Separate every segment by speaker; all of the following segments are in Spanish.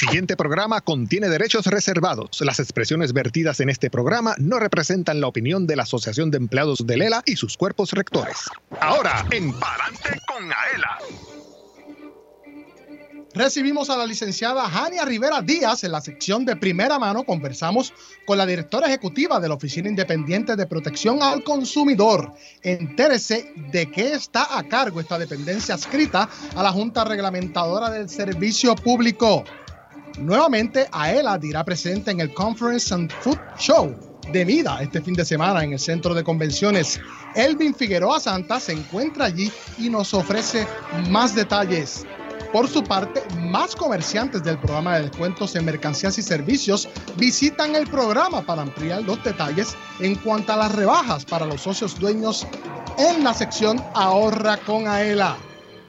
Speaker 1: siguiente programa contiene derechos reservados. Las expresiones vertidas en este programa no representan la opinión de la Asociación de Empleados de Lela y sus cuerpos rectores. Ahora, en Palante con Aela.
Speaker 2: Recibimos a la licenciada Jania Rivera Díaz en la sección de primera mano. Conversamos con la directora ejecutiva de la Oficina Independiente de Protección al Consumidor. Entérese de qué está a cargo esta dependencia adscrita a la Junta Reglamentadora del Servicio Público. Nuevamente, AELA dirá presente en el Conference and Food Show de Mida este fin de semana en el Centro de Convenciones. Elvin Figueroa Santa se encuentra allí y nos ofrece más detalles. Por su parte, más comerciantes del programa de descuentos en mercancías y servicios visitan el programa para ampliar los detalles en cuanto a las rebajas para los socios dueños en la sección Ahorra con AELA.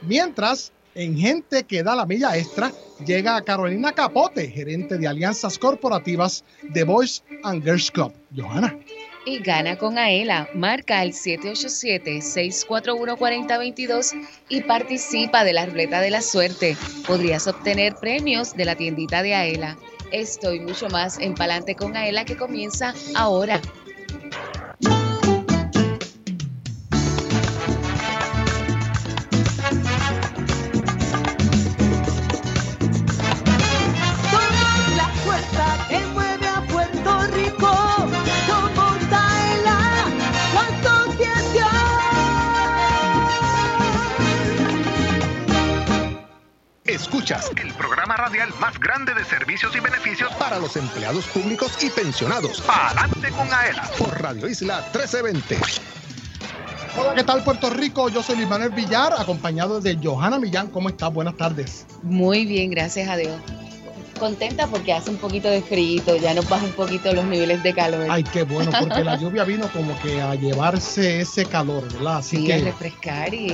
Speaker 2: Mientras, en Gente que da la milla extra, llega Carolina Capote, gerente de alianzas corporativas de Boys and Girls Club. Johanna
Speaker 3: y gana con Aela. Marca el 787-641-4022 y participa de la ruleta de la suerte. Podrías obtener premios de la tiendita de Aela. Estoy mucho más en Palante con Aela que comienza ahora.
Speaker 1: Escuchas el programa radial más grande de servicios y beneficios para los empleados públicos y pensionados. Adelante con AELA por Radio Isla 1320.
Speaker 2: Hola, ¿qué tal Puerto Rico? Yo soy Luis Manuel Villar, acompañado de Johanna Millán. ¿Cómo estás? Buenas tardes.
Speaker 3: Muy bien, gracias a Dios contenta porque hace un poquito de frío, ya nos baja un poquito los niveles de calor.
Speaker 2: Ay, qué bueno, porque la lluvia vino como que a llevarse ese calor, ¿verdad?
Speaker 3: Así sí, que... a refrescar y,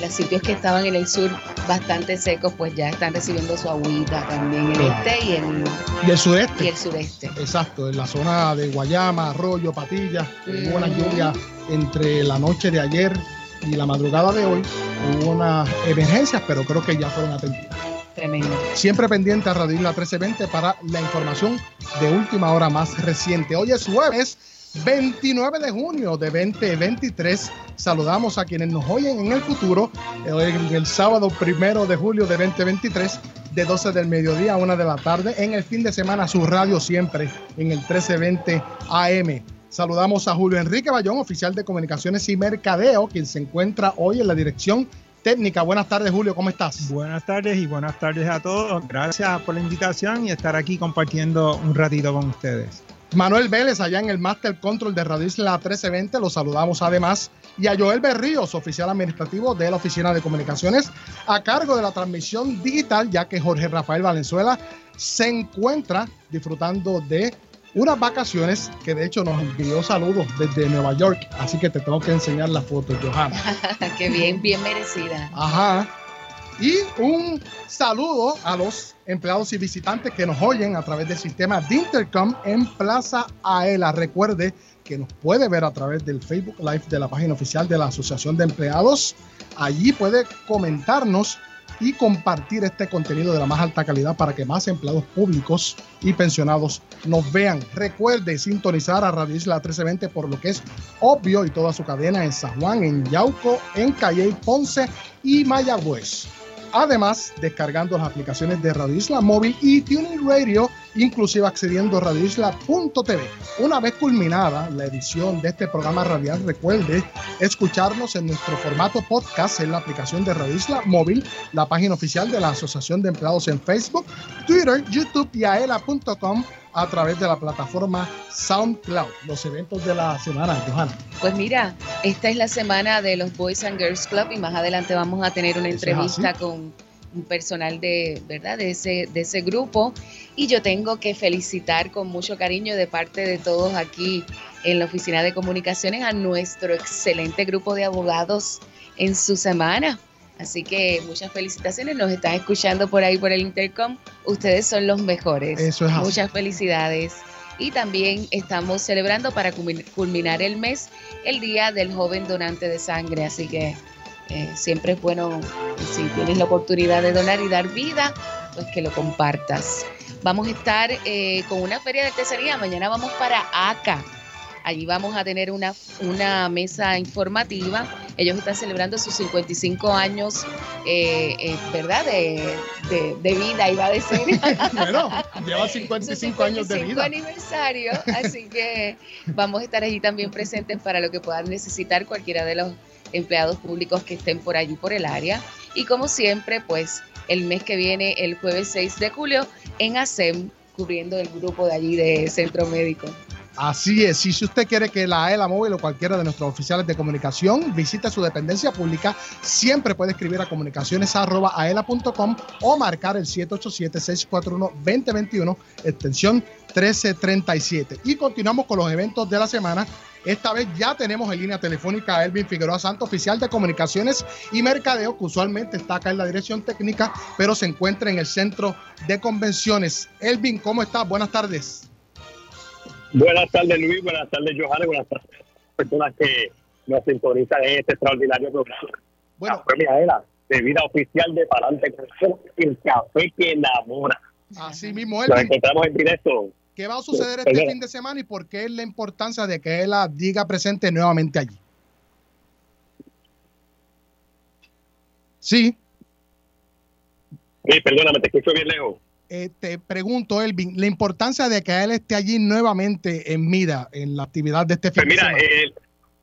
Speaker 3: los sitios que estaban en el sur bastante secos, pues ya están recibiendo su agüita también, el este y el,
Speaker 2: y el sureste.
Speaker 3: Y el sureste.
Speaker 2: Exacto, en la zona de Guayama, Arroyo, Patilla, hubo una lluvia entre la noche de ayer y la madrugada de hoy. Hubo unas emergencias, pero creo que ya fueron atendidas.
Speaker 3: Tremendo.
Speaker 2: Siempre pendiente a Radio Isla 1320 para la información de última hora más reciente. Hoy es jueves 29 de junio de 2023. Saludamos a quienes nos oyen en el futuro, en el sábado primero de julio de 2023, de 12 del mediodía a 1 de la tarde. En el fin de semana, su radio siempre en el 1320 AM. Saludamos a Julio Enrique Bayón, oficial de Comunicaciones y Mercadeo, quien se encuentra hoy en la dirección técnica. Buenas tardes, Julio, ¿cómo estás?
Speaker 4: Buenas tardes y buenas tardes a todos. Gracias por la invitación y estar aquí compartiendo un ratito con ustedes.
Speaker 2: Manuel Vélez, allá en el Master Control de Radio Isla 1320, lo saludamos además. Y a Joel Berríos, oficial administrativo de la Oficina de Comunicaciones, a cargo de la transmisión digital, ya que Jorge Rafael Valenzuela se encuentra disfrutando de unas vacaciones que de hecho nos envió saludos desde Nueva York, así que te tengo que enseñar la foto, Johanna.
Speaker 3: Qué bien, bien merecida.
Speaker 2: Ajá. Y un saludo a los empleados y visitantes que nos oyen a través del sistema de Intercom en Plaza Aela. Recuerde que nos puede ver a través del Facebook Live de la página oficial de la Asociación de Empleados. Allí puede comentarnos y compartir este contenido de la más alta calidad para que más empleados públicos y pensionados nos vean. Recuerde sintonizar a Radio Isla 1320 por lo que es obvio y toda su cadena en San Juan, en Yauco, en Calle, Ponce y Mayagüez. Además, descargando las aplicaciones de Radio Isla Móvil y Tuning Radio, inclusive accediendo a radioisla.tv. Una vez culminada la edición de este programa radial, recuerde escucharnos en nuestro formato podcast en la aplicación de Radio Isla Móvil, la página oficial de la Asociación de Empleados en Facebook, Twitter, YouTube y aela.com a través de la plataforma SoundCloud. Los eventos de la semana, Johanna.
Speaker 3: Pues mira, esta es la semana de los Boys and Girls Club y más adelante vamos a tener una entrevista con un personal de, ¿verdad? De ese, de ese grupo. Y yo tengo que felicitar con mucho cariño de parte de todos aquí en la Oficina de Comunicaciones a nuestro excelente grupo de abogados en su semana. Así que muchas felicitaciones, nos están escuchando por ahí por el intercom. Ustedes son los mejores.
Speaker 2: Eso es
Speaker 3: Muchas felicidades. Y también estamos celebrando para culminar el mes el Día del Joven Donante de Sangre. Así que eh, siempre es bueno, si tienes la oportunidad de donar y dar vida, pues que lo compartas. vamos a estar eh, con una feria de artesanía. Mañana vamos para ACA. Allí vamos a tener una, una mesa informativa. Ellos están celebrando sus 55 años, eh, eh, ¿verdad? De, de, vida, iba a decir.
Speaker 2: bueno, lleva 55, años de vida.
Speaker 3: aniversario, así que vamos a estar allí también presentes para lo que puedan necesitar cualquiera de los empleados públicos que estén por allí, por el área. Y como siempre, pues el mes que viene, el jueves 6 de julio, en ASEM, cubriendo el grupo de allí de Centro Médico.
Speaker 2: Así es, y si usted quiere que la AELA Móvil o cualquiera de nuestros oficiales de comunicación visite su dependencia pública, siempre puede escribir a comunicaciones.aela.com o marcar el 787-641-2021, extensión 1337. Y continuamos con los eventos de la semana. Esta vez ya tenemos en línea telefónica a Elvin Figueroa Santo, oficial de comunicaciones y mercadeo, que usualmente está acá en la dirección técnica, pero se encuentra en el centro de convenciones. Elvin, ¿cómo estás? Buenas tardes.
Speaker 5: Buenas tardes, Luis. Buenas tardes, Johanna. Buenas tardes a las personas que nos sintonizan en este extraordinario programa. Bueno, la era de vida oficial de Palante el café que enamora.
Speaker 2: Así mismo,
Speaker 5: Elvin. Nos encontramos en directo
Speaker 2: ¿Qué va a suceder este fin de semana y por qué es la importancia de que él diga presente nuevamente allí? Sí.
Speaker 5: Sí, perdóname, te escucho bien lejos.
Speaker 2: Eh, te pregunto, Elvin, la importancia de que él esté allí nuevamente en Mira, en la actividad de este fin
Speaker 5: pues
Speaker 2: de semana.
Speaker 5: Eh,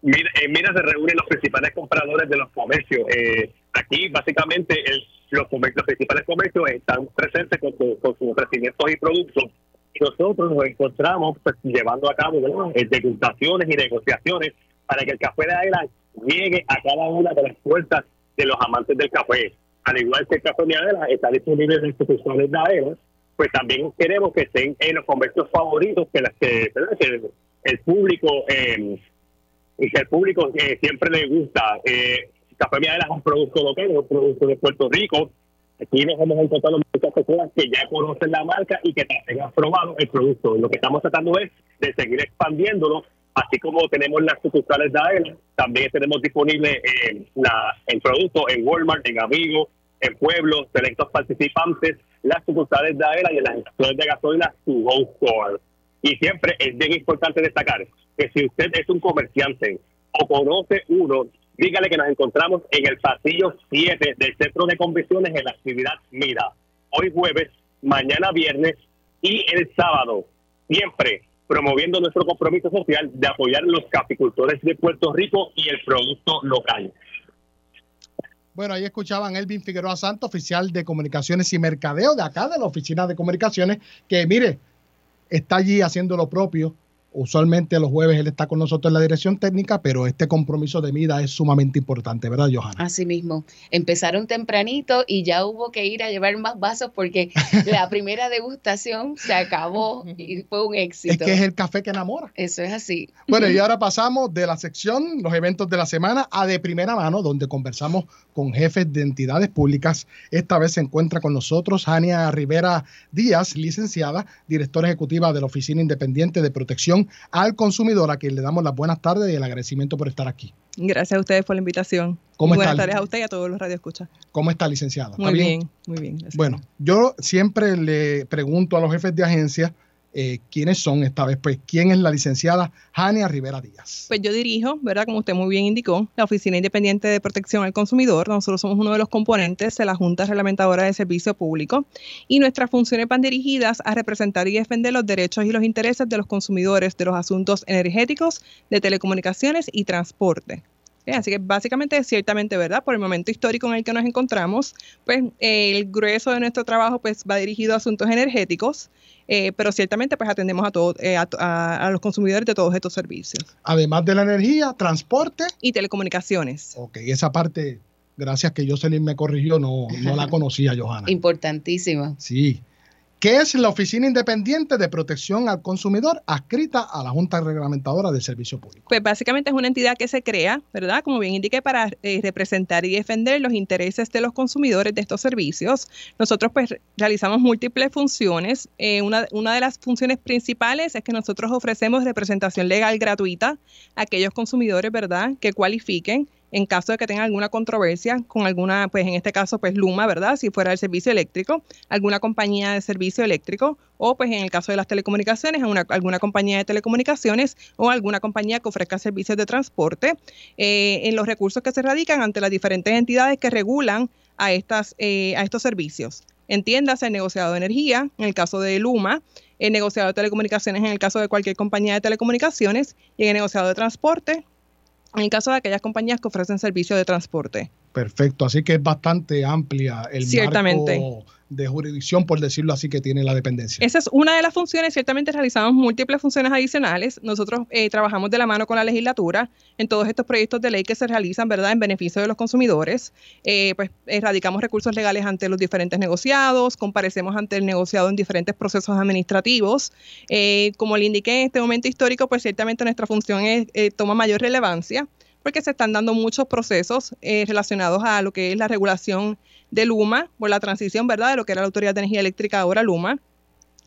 Speaker 5: mira, en Mira se reúnen los principales compradores de los comercios. Eh, aquí, básicamente, los, los, principales comercios están presentes con, con sus ofrecimientos y productos nosotros nos encontramos pues, llevando a cabo eh, degustaciones y negociaciones para que el café de Aela llegue a cada una de las puertas de los amantes del café. Al igual que el café de Aela está disponible en instituciones de Aela, pues también queremos que estén en los comercios favoritos que, las que, el público eh, y que el público eh, siempre le gusta. Eh, café de Aela es un producto local, es un producto de Puerto Rico, Aquí nos hemos encontrado muchas personas que ya conocen la marca y que también han probado el producto. Lo que estamos tratando es de seguir expandiéndolo, así como tenemos las sucursales de AEL, también tenemos disponible la, el producto en Walmart, en Amigo, en Pueblo, selectos participantes, las sucursales de AEL y en las estaciones de gasolina, su Store. Y siempre es bien importante destacar que si usted es un comerciante o conoce uno dígale que nos encontramos en el pasillo 7 del Centro de Convenciones en la actividad Mira. Hoy jueves, mañana viernes y el sábado. Siempre promoviendo nuestro compromiso social de apoyar a los capicultores de Puerto Rico y el producto local.
Speaker 2: Bueno, ahí escuchaban Elvin Figueroa Santo, oficial de comunicaciones y mercadeo de acá, de la oficina de comunicaciones, que mire, está allí haciendo lo propio Usualmente los jueves él está con nosotros en la dirección técnica, pero este compromiso de vida es sumamente importante, ¿verdad, Johanna?
Speaker 3: Así mismo. Empezaron tempranito y ya hubo que ir a llevar más vasos porque la primera degustación se acabó y fue un éxito.
Speaker 2: Es que es el café que enamora.
Speaker 3: Eso es así.
Speaker 2: Bueno, y ahora pasamos de la sección, los eventos de la semana, a de primera mano, donde conversamos con jefes de entidades públicas. Esta vez se encuentra con nosotros Jania Rivera Díaz, licenciada, directora ejecutiva de la Oficina Independiente de Protección al consumidor, a quien le damos las buenas tardes y el agradecimiento por estar aquí.
Speaker 6: Gracias a ustedes por la invitación. buenas tardes a usted y a todos los radioescuchas.
Speaker 2: ¿Cómo está, licenciada?
Speaker 6: Muy bien? muy bien.
Speaker 2: Bueno, yo siempre le pregunto a los jefes de agencia eh, quiénes son esta vez. Pues, ¿quién es la licenciada Jania Rivera Díaz?
Speaker 6: Pues yo dirijo, ¿verdad? Como usted muy bien indicó, la Oficina Independiente de Protección al Consumidor. Nosotros somos uno de los componentes de la Junta Reglamentadora de Servicio Público y nuestras funciones van dirigidas a representar y defender los derechos y los intereses de los consumidores de los asuntos energéticos, de telecomunicaciones y transporte. Así que básicamente es ciertamente verdad, por el momento histórico en el que nos encontramos, pues el grueso de nuestro trabajo pues va dirigido a asuntos energéticos, eh, pero ciertamente pues atendemos a, todo, eh, a, los consumidores de todos estos servicios.
Speaker 2: Además de la energía, transporte.
Speaker 6: Y telecomunicaciones.
Speaker 2: Ok, esa parte, gracias que Jocelyn me corrigió, no, no la conocía, Johanna.
Speaker 3: Importantísima.
Speaker 2: Sí, ¿Qué es la Oficina Independiente de Protección al Consumidor adscrita a la Junta Reglamentadora del Servicio Público?
Speaker 6: Pues básicamente es una entidad que se crea, ¿verdad? Como bien indiqué, para eh, representar y defender los intereses de los consumidores de estos servicios. Nosotros pues realizamos múltiples funciones. Eh, una, una de las funciones principales es que nosotros ofrecemos representación legal gratuita a aquellos consumidores, ¿verdad?, que cualifiquen en caso de que tengan alguna controversia con alguna, pues en este caso, pues Luma, ¿verdad? Si fuera el servicio eléctrico, alguna compañía de servicio eléctrico, o pues en el caso de las telecomunicaciones, alguna compañía de telecomunicaciones o alguna compañía que ofrezca servicios de transporte, eh, en los recursos que se radican ante las diferentes entidades que regulan a, estas, eh, a estos servicios. Entiéndase el negociado de energía, en el caso de Luma, el negociado de telecomunicaciones en el caso de cualquier compañía de telecomunicaciones y el negociado de transporte en el caso de aquellas compañías que ofrecen servicios de transporte.
Speaker 2: Perfecto, así que es bastante amplia el
Speaker 6: Ciertamente.
Speaker 2: marco de jurisdicción, por decirlo así, que tiene la dependencia.
Speaker 6: Esa es una de las funciones, ciertamente realizamos múltiples funciones adicionales. Nosotros eh, trabajamos de la mano con la legislatura en todos estos proyectos de ley que se realizan, ¿verdad?, en beneficio de los consumidores. Eh, pues erradicamos recursos legales ante los diferentes negociados, comparecemos ante el negociado en diferentes procesos administrativos. Eh, como le indiqué en este momento histórico, pues ciertamente nuestra función toma mayor relevancia porque se están dando muchos procesos relacionados a lo que es la regulación de Luma, por la transición, ¿verdad?, de lo que era la Autoridad de Energía Eléctrica, ahora Luma.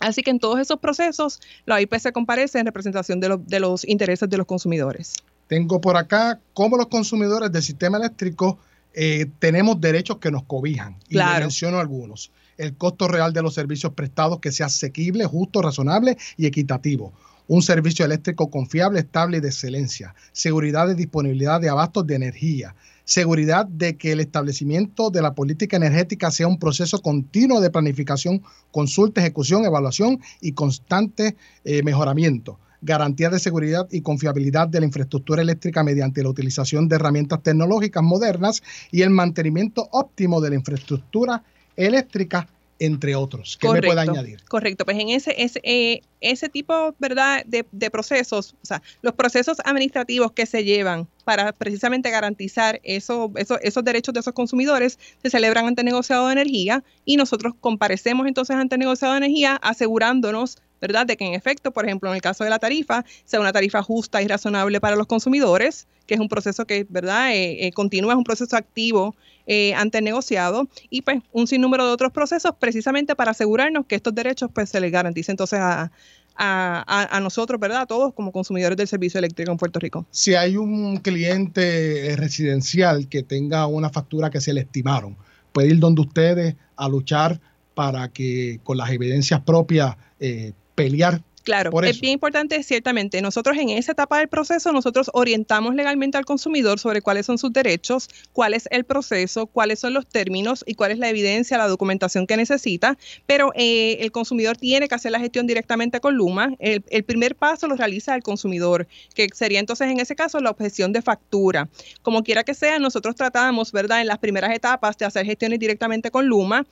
Speaker 6: Así que en todos esos procesos, la OIP se comparece en representación de, los intereses de los consumidores.
Speaker 2: Tengo por acá cómo los consumidores del sistema eléctrico eh, tenemos derechos que nos cobijan. Y menciono algunos. El costo real de los servicios prestados que sea asequible, justo, razonable y equitativo un servicio eléctrico confiable, estable y de excelencia, seguridad de disponibilidad de abastos de energía, seguridad de que el establecimiento de la política energética sea un proceso continuo de planificación, consulta, ejecución, evaluación y constante eh, mejoramiento. Garantía de seguridad y confiabilidad de la infraestructura eléctrica mediante la utilización de herramientas tecnológicas modernas y el mantenimiento óptimo de la infraestructura eléctrica entre otros. ¿Qué me puede añadir?
Speaker 6: Correcto, pues en ese, ese, eh, ese tipo ¿verdad? De, de, procesos, o sea, los procesos administrativos que se llevan para precisamente garantizar eso, eso, esos derechos de esos consumidores se celebran ante el negociado de energía y nosotros comparecemos entonces ante el negociado de energía asegurándonos ¿verdad? De que en efecto, por ejemplo, en el caso de la tarifa, sea una tarifa justa y razonable para los consumidores, que es un proceso que, ¿verdad? Eh, eh, continúa, es un proceso activo eh, ante negociado, y pues un sinnúmero de otros procesos precisamente para asegurarnos que estos derechos pues se les garantice entonces a, a, nosotros, ¿verdad? A todos como consumidores del servicio eléctrico en Puerto Rico.
Speaker 2: Si hay un cliente residencial que tenga una factura que se le estimaron, puede ir donde ustedes a luchar para que con las evidencias propias eh, pelear
Speaker 6: Claro, es bien importante, ciertamente. Nosotros en esa etapa del proceso, nosotros orientamos legalmente al consumidor sobre cuáles son sus derechos, cuál es el proceso, cuáles son los términos y cuál es la evidencia, la documentación que necesita. Pero eh, el consumidor tiene que hacer la gestión directamente con Luma. El, el, primer paso lo realiza el consumidor, que sería entonces en ese caso la objeción de factura. Como quiera que sea, nosotros tratamos, ¿verdad?, en las primeras etapas de hacer gestiones directamente con Luma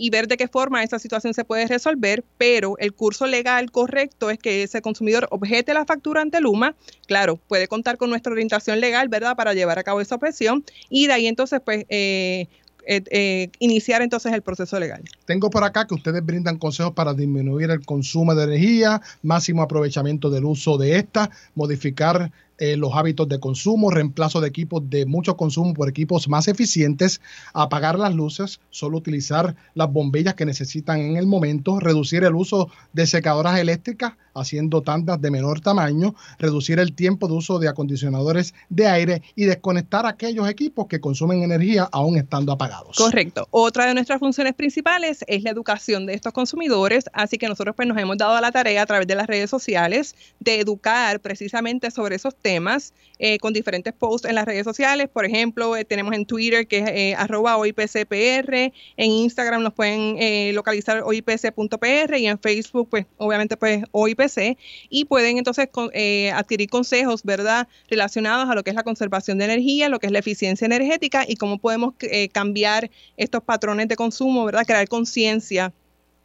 Speaker 6: y ver de qué forma esa situación se puede resolver, pero el curso legal correcto es que ese consumidor objete la factura ante Luma, claro, puede contar con nuestra orientación legal, ¿verdad?, para llevar a cabo esa objeción y de ahí entonces, pues, eh, eh, eh, iniciar entonces el proceso legal.
Speaker 2: Tengo por acá que ustedes brindan consejos para disminuir el consumo de energía, máximo aprovechamiento del uso de esta, modificar eh, los hábitos de consumo, reemplazo de equipos de mucho consumo por equipos más eficientes, apagar las luces, solo utilizar las bombillas que necesitan en el momento, reducir el uso de secadoras eléctricas haciendo tandas de menor tamaño, reducir el tiempo de uso de acondicionadores de aire y desconectar aquellos equipos que consumen energía aún estando apagados.
Speaker 6: Correcto. Otra de nuestras funciones principales es la educación de estos consumidores, así que nosotros pues nos hemos dado a la tarea a través de las redes sociales de educar precisamente sobre esos temas temas eh, con diferentes posts en las redes sociales. Por ejemplo, eh, tenemos en Twitter que es eh, arroba OIPCPR, en Instagram nos pueden localizar OIPC.pr y en Facebook, pues obviamente pues OIPC y pueden entonces adquirir consejos, ¿verdad? Relacionados a lo que es la conservación de energía, lo que es la eficiencia energética y cómo podemos cambiar estos patrones de consumo, ¿verdad? Crear conciencia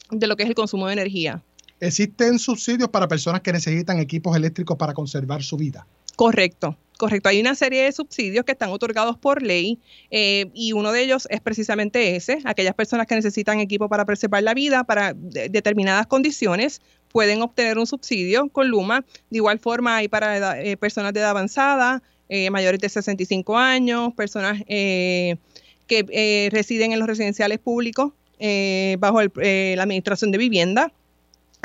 Speaker 6: de lo que es el consumo de energía.
Speaker 2: ¿Existen subsidios para personas que necesitan equipos eléctricos para conservar su vida?
Speaker 6: Correcto. Correcto, hay una serie de subsidios que están otorgados por ley eh, y uno de ellos es precisamente ese, aquellas personas que necesitan equipo para preservar la vida para determinadas condiciones pueden obtener un subsidio con Luma. De igual forma hay para eh, personas de edad avanzada, eh, mayores de 65 años, personas que residen en los residenciales públicos bajo la administración de vivienda.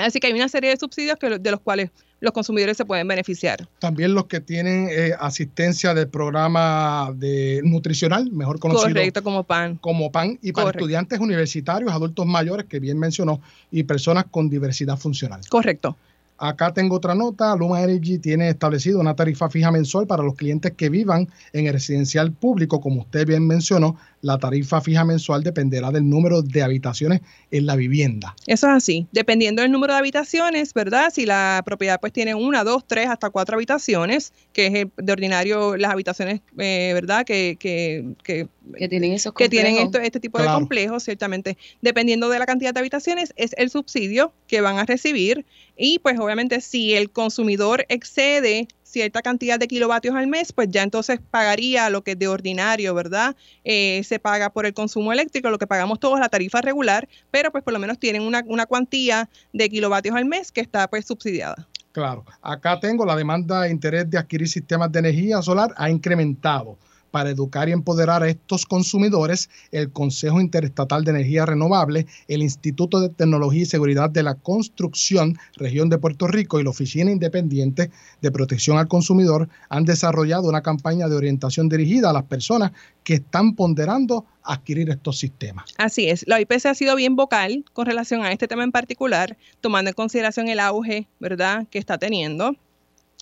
Speaker 6: Así que hay una serie de subsidios que, de los cuales los consumidores se pueden beneficiar.
Speaker 2: También los que tienen eh, asistencia del programa de nutricional, mejor conocido
Speaker 6: Correcto, como PAN.
Speaker 2: Como PAN, y para estudiantes universitarios, adultos mayores, que bien mencionó, y personas con diversidad funcional.
Speaker 6: Correcto.
Speaker 2: Acá tengo otra nota. Luma Energy tiene establecido una tarifa fija mensual para los clientes que vivan en el residencial público. Como usted bien mencionó, la tarifa fija mensual dependerá del número de habitaciones en la vivienda.
Speaker 6: Eso es así. Dependiendo del número de habitaciones, ¿verdad? Si la propiedad pues tiene una, dos, tres, hasta cuatro habitaciones, que es de ordinario las habitaciones, eh, ¿verdad? Que, que, que,
Speaker 3: tienen esos
Speaker 6: que tienen este tipo de complejos, ciertamente. Dependiendo de la cantidad de habitaciones, es el subsidio que van a recibir y pues obviamente si el consumidor excede cierta cantidad de kilovatios al mes, pues ya entonces pagaría lo que de ordinario, ¿verdad? Eh, se paga por el consumo eléctrico, lo que pagamos todos, la tarifa regular, pero pues por lo menos tienen una, una cuantía de kilovatios al mes que está pues subsidiada.
Speaker 2: Claro, acá tengo la demanda de interés de adquirir sistemas de energía solar ha incrementado para educar y empoderar a estos consumidores, el Consejo Interestatal de Energía Renovable, el Instituto de Tecnología y Seguridad de la Construcción, región de Puerto Rico y la Oficina Independiente de Protección al Consumidor han desarrollado una campaña de orientación dirigida a las personas que están ponderando adquirir estos sistemas.
Speaker 6: Así es, la IPC ha sido bien vocal con relación a este tema en particular, tomando en consideración el auge, ¿verdad?, que está teniendo.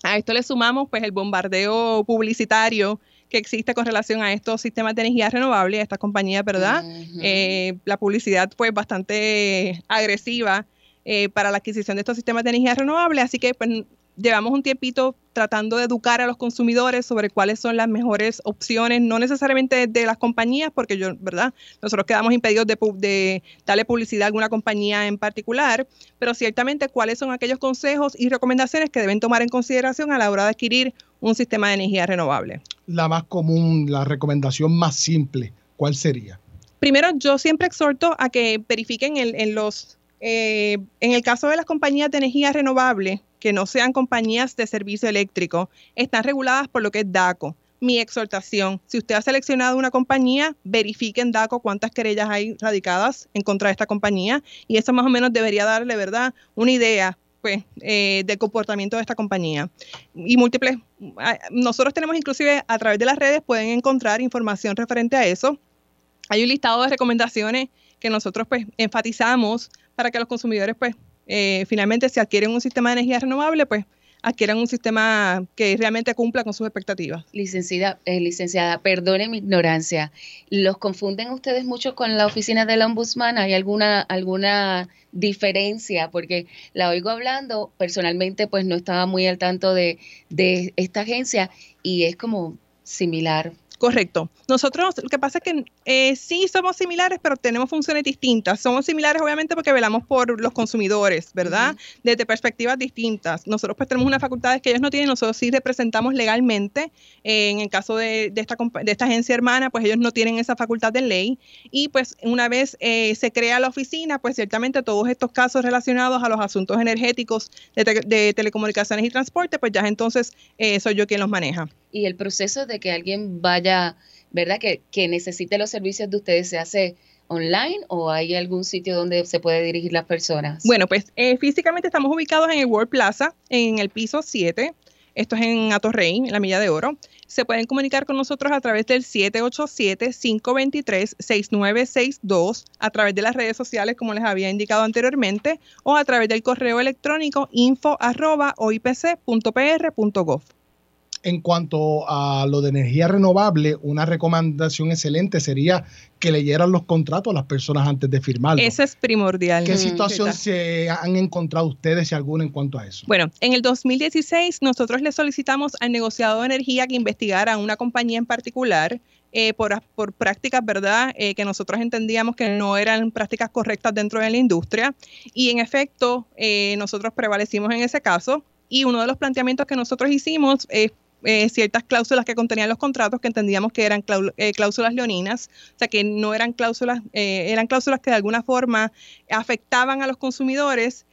Speaker 6: A esto le sumamos pues el bombardeo publicitario que existe con relación a estos sistemas de energía renovable, estas compañías, ¿verdad? Eh, la publicidad fue bastante agresiva eh, para la adquisición de estos sistemas de energía renovable, así que pues llevamos un tiempito tratando de educar a los consumidores sobre cuáles son las mejores opciones, no necesariamente de las compañías, porque yo, ¿verdad? Nosotros quedamos impedidos de, de, darle publicidad a alguna compañía en particular, pero ciertamente cuáles son aquellos consejos y recomendaciones que deben tomar en consideración a la hora de adquirir un sistema de energía renovable.
Speaker 2: La más común, la recomendación más simple, ¿cuál sería?
Speaker 6: Primero, yo siempre exhorto a que verifiquen en los eh, en el caso de las compañías de energía renovable, que no sean compañías de servicio eléctrico, están reguladas por lo que es DACO. Mi exhortación, si usted ha seleccionado una compañía, verifique en DACO cuántas querellas hay radicadas en contra de esta compañía y eso más o menos debería darle, ¿verdad?, una idea pues, eh, del comportamiento de esta compañía. Y múltiples, ah, nosotros tenemos inclusive a través de las redes, pueden encontrar información referente a eso. Hay un listado de recomendaciones que nosotros pues enfatizamos para que los consumidores pues eh, finalmente si adquieren un sistema de energía renovable pues adquieran un sistema que realmente cumpla con sus expectativas.
Speaker 3: Licenciada, eh, licenciada, perdone mi ignorancia, ¿los confunden ustedes mucho con la oficina del ombudsman? ¿Hay alguna, alguna diferencia? Porque la oigo hablando, personalmente pues no estaba muy al tanto de, de esta agencia y es como similar.
Speaker 6: Correcto. Nosotros, lo que pasa es que eh, sí somos similares, pero tenemos funciones distintas. Somos similares, obviamente, porque velamos por los consumidores, ¿verdad? Desde perspectivas distintas. Nosotros, pues, tenemos unas facultades que ellos no tienen. Nosotros sí representamos legalmente. Eh, en el caso de, esta, de esta agencia hermana, pues, ellos no tienen esa facultad de ley. Y, pues, una vez eh, se crea la oficina, pues, ciertamente todos estos casos relacionados a los asuntos energéticos de, de telecomunicaciones y transporte, pues, ya entonces soy yo quien los maneja
Speaker 3: y el proceso de que alguien vaya, ¿verdad? Que, que necesite los servicios de ustedes se hace online o hay algún sitio donde se puede dirigir las personas?
Speaker 6: Bueno, pues eh, físicamente estamos ubicados en el World Plaza, en el piso 7. Esto es en Atorrey, en la Milla de Oro. Se pueden comunicar con nosotros a través del 787-523-6962, a través de las redes sociales, como les había indicado anteriormente, o a través del correo electrónico info.oipc.pr.gov.
Speaker 2: En cuanto a lo de energía renovable, una recomendación excelente sería que leyeran los contratos a las personas antes de firmarlos.
Speaker 6: Eso es primordial.
Speaker 2: ¿Qué situación se han encontrado ustedes, si alguna, en cuanto a eso?
Speaker 6: Bueno, en el 2016 nosotros le solicitamos al negociado de energía que investigara a una compañía en particular eh, por, por, prácticas, ¿verdad?, eh, que nosotros entendíamos que no eran prácticas correctas dentro de la industria. Y en efecto, eh, nosotros prevalecimos en ese caso. Y uno de los planteamientos que nosotros hicimos es eh, ciertas cláusulas que contenían los contratos que entendíamos que eran eh, cláusulas leoninas, o sea que no eran cláusulas, eh, eran cláusulas que de alguna forma afectaban a los consumidores.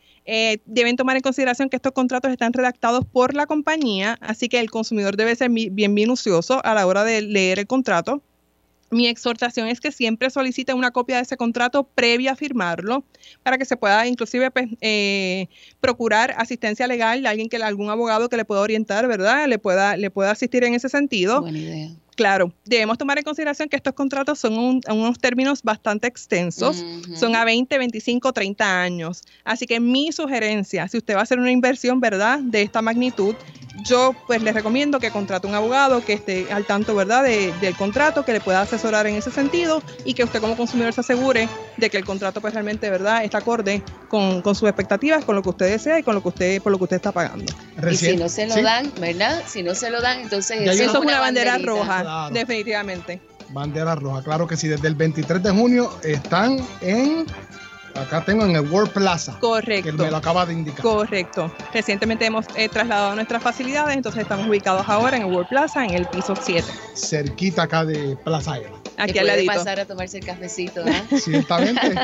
Speaker 6: deben tomar en consideración que estos contratos están redactados por la compañía, así que el consumidor debe ser bien minucioso a la hora de leer el contrato mi exhortación es que siempre soliciten una copia de ese contrato previa a firmarlo para que se pueda inclusive pues, eh, procurar asistencia legal de alguien que algún abogado que le pueda orientar, ¿verdad? Le pueda, le pueda asistir en ese sentido.
Speaker 3: Buena idea.
Speaker 6: Claro, debemos tomar en consideración que estos contratos son unos términos bastante extensos, son a 20, 25, 30 años. Así que mi sugerencia, si usted va a hacer una inversión, ¿verdad?, de esta magnitud, yo pues les recomiendo que contrate un abogado que esté al tanto, ¿verdad?, del contrato, que le pueda asesorar en ese sentido y que usted como consumidor se asegure de que el contrato pues realmente, ¿verdad?, está acorde con, sus expectativas, con lo que usted desea y con lo que usted, por lo que usted está pagando.
Speaker 3: y si no se lo dan, ¿verdad? Si no se lo dan, entonces
Speaker 6: eso, es una, bandera roja, definitivamente.
Speaker 2: Bandera roja, claro que sí, desde el 23 de junio están en Acá tengo en el World Plaza.
Speaker 6: Correcto.
Speaker 2: Que me lo acaba de indicar.
Speaker 6: Correcto. Recientemente hemos eh, trasladado nuestras facilidades, entonces estamos ubicados ahora en el World Plaza, en el piso 7.
Speaker 2: Cerquita acá de Plaza Era.
Speaker 3: Aquí al ladito. pasar a tomarse el cafecito, ¿no?
Speaker 2: Ciertamente.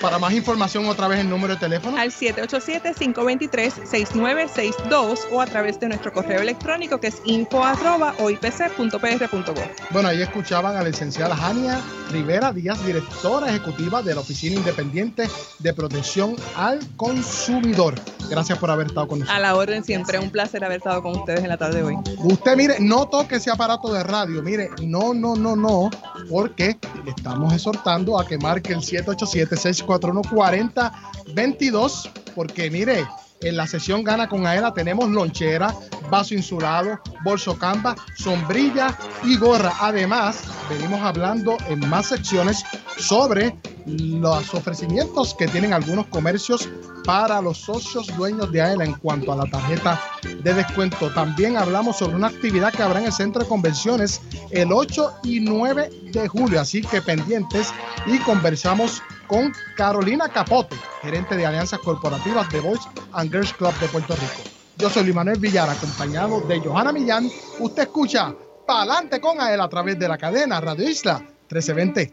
Speaker 2: Para más información, otra vez el número de teléfono.
Speaker 6: Al 787-523-6962 o a través de nuestro correo electrónico que es info.oipc.pr.gov.
Speaker 2: Bueno, ahí escuchaban a la licenciada Jania Rivera Díaz, directora ejecutiva de la Oficina Independiente de Protección al Consumidor. Gracias por haber estado con nosotros.
Speaker 6: A la orden siempre, un placer haber estado con ustedes en la tarde de hoy.
Speaker 2: Usted, mire, no toque ese aparato de radio, mire, no, no, no no, no, porque estamos exhortando a que marque el 787-641-4022, porque mire, en la sesión Gana con Aela tenemos lonchera, vaso insulado, bolso camba, sombrilla y gorra. Además, venimos hablando en más secciones sobre los ofrecimientos que tienen algunos comercios para los socios dueños de AELA en cuanto a la tarjeta de descuento. También hablamos sobre una actividad que habrá en el centro de convenciones el 8 y 9 de julio, así que pendientes y conversamos con Carolina Capote, gerente de alianzas corporativas de Boys and Girls Club de Puerto Rico. Yo soy Luis Manuel Villar, acompañado de Johanna Millán. Usted escucha Pa'lante con AELA a través de la cadena Radio Isla 1320.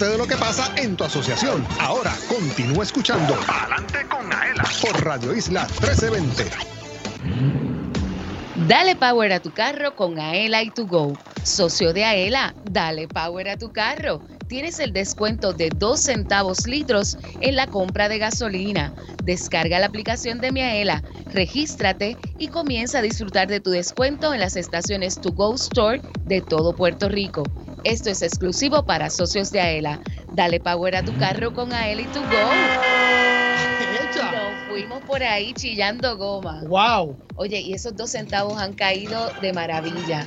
Speaker 1: Entérate de lo que pasa en tu asociación. Ahora continúa escuchando Adelante con Aela por Radio Isla 1320.
Speaker 3: Dale power a tu carro con Aela y to go. Socio de Aela, dale power a tu carro. Tienes el descuento de 2 centavos litros en la compra de gasolina. Descarga la aplicación de mi Aela, regístrate y comienza a disfrutar de tu descuento en las estaciones To Go Store de todo Puerto Rico. Esto es exclusivo para socios de Aela. Dale power a tu carro con Aela y To Go. Fuimos por ahí chillando goma.
Speaker 2: ¡Wow!
Speaker 3: Oye, y esos dos centavos han caído de maravilla.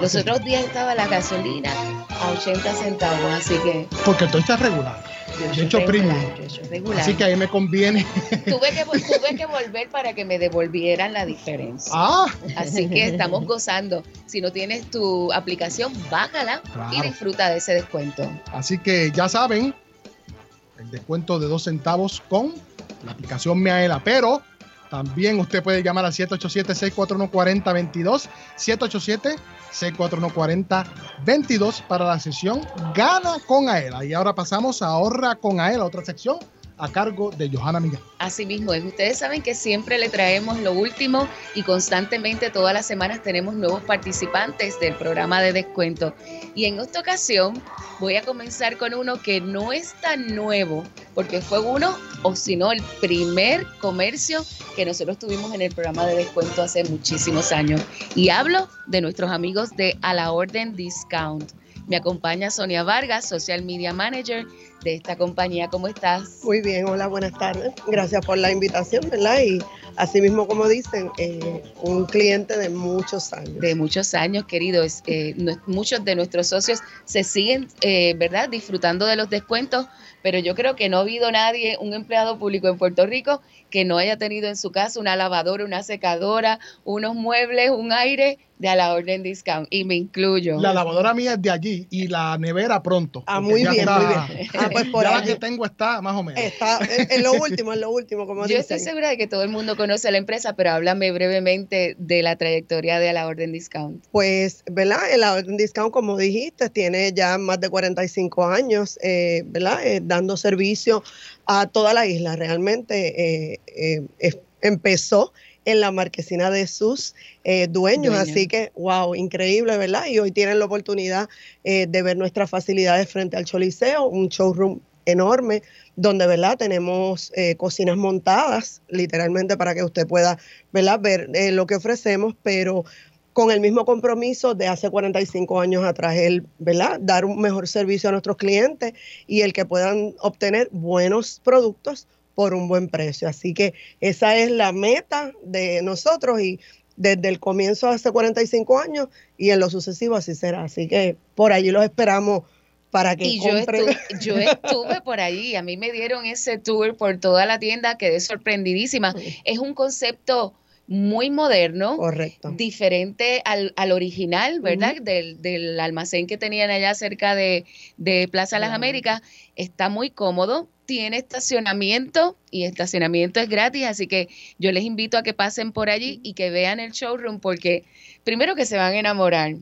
Speaker 3: Los otros días estaba la gasolina a 80 centavos, así que.
Speaker 2: Porque todo está regular. De hecho, premium.
Speaker 3: regular.
Speaker 2: Así que ahí me conviene.
Speaker 3: Tuve que, tuve que volver para que me devolvieran la diferencia.
Speaker 2: Ah.
Speaker 3: Así que estamos gozando. Si no tienes tu aplicación, bájala y disfruta de ese descuento.
Speaker 2: Así que ya saben, el descuento de dos centavos con la aplicación Meaela. Pero también usted puede llamar al 787-641-4022, 787-641-4022 para la sesión Gana con Aela. Y ahora pasamos a Ahorra con Aela, otra sección a cargo de Johanna Miguel.
Speaker 3: Así mismo es. Ustedes saben que siempre le traemos lo último y constantemente todas las semanas tenemos nuevos participantes del programa de descuento. Y en esta ocasión voy a comenzar con uno que no es tan nuevo, porque fue uno, o si no, el primer comercio que nosotros tuvimos en el programa de descuento hace muchísimos años. Y hablo de nuestros amigos de A la Orden Discount. Me acompaña Sonia Vargas, Social Media Manager de esta compañía. ¿Cómo estás?
Speaker 7: Muy bien, hola, buenas tardes. Gracias por la invitación, ¿verdad? Y así mismo, como dicen, eh, un cliente de muchos años.
Speaker 3: De muchos años, queridos. Eh, muchos de nuestros socios se siguen, eh, ¿verdad?, disfrutando de los descuentos, pero yo creo que no ha habido nadie, un empleado público en Puerto Rico, que no haya tenido en su casa una lavadora, una secadora, unos muebles, un aire de a la orden discount. Y me incluyo.
Speaker 2: La lavadora mía es de allí y la nevera pronto.
Speaker 7: Ah, muy
Speaker 2: ya
Speaker 7: bien,
Speaker 2: está-
Speaker 7: muy bien. Ah, pues por
Speaker 2: ya la que tengo está más o menos.
Speaker 7: Está en, lo último, en lo último, como
Speaker 3: Yo
Speaker 7: dicen.
Speaker 3: estoy segura de que todo el mundo conoce la empresa, pero háblame brevemente de la trayectoria de a la orden discount.
Speaker 7: Pues, ¿verdad? El Orden Discount, como dijiste, tiene ya más de 45 años, eh, ¿verdad? Eh, dando servicio a toda la isla. Realmente eh, eh, es- empezó en la marquesina de sus eh, dueños, así que, wow, increíble, ¿verdad? Y hoy tienen la oportunidad de ver nuestras facilidades frente al Choliseo, un showroom enorme donde, ¿verdad? Tenemos eh, cocinas montadas, literalmente para que usted pueda, ¿verdad? Ver eh, lo que ofrecemos, pero con el mismo compromiso de hace 45 años atrás, el, ¿verdad? Dar un mejor servicio a nuestros clientes y el que puedan obtener buenos productos por un buen precio. Así que esa es la meta de nosotros y desde el comienzo hace 45 años y en lo sucesivo así será. Así que por allí los esperamos para que
Speaker 3: Y yo
Speaker 7: compren.
Speaker 3: estuve, yo estuve por allí, a mí me dieron ese tour por toda la tienda, quedé sorprendidísima. Es un concepto muy moderno,
Speaker 7: Correcto.
Speaker 3: diferente al, al original, ¿verdad? del, del almacén que tenían allá cerca de, de Plaza Las Américas. Está muy cómodo, tiene estacionamiento y estacionamiento es gratis, así que yo les invito a que pasen por allí y que vean el showroom porque primero que se van a enamorar.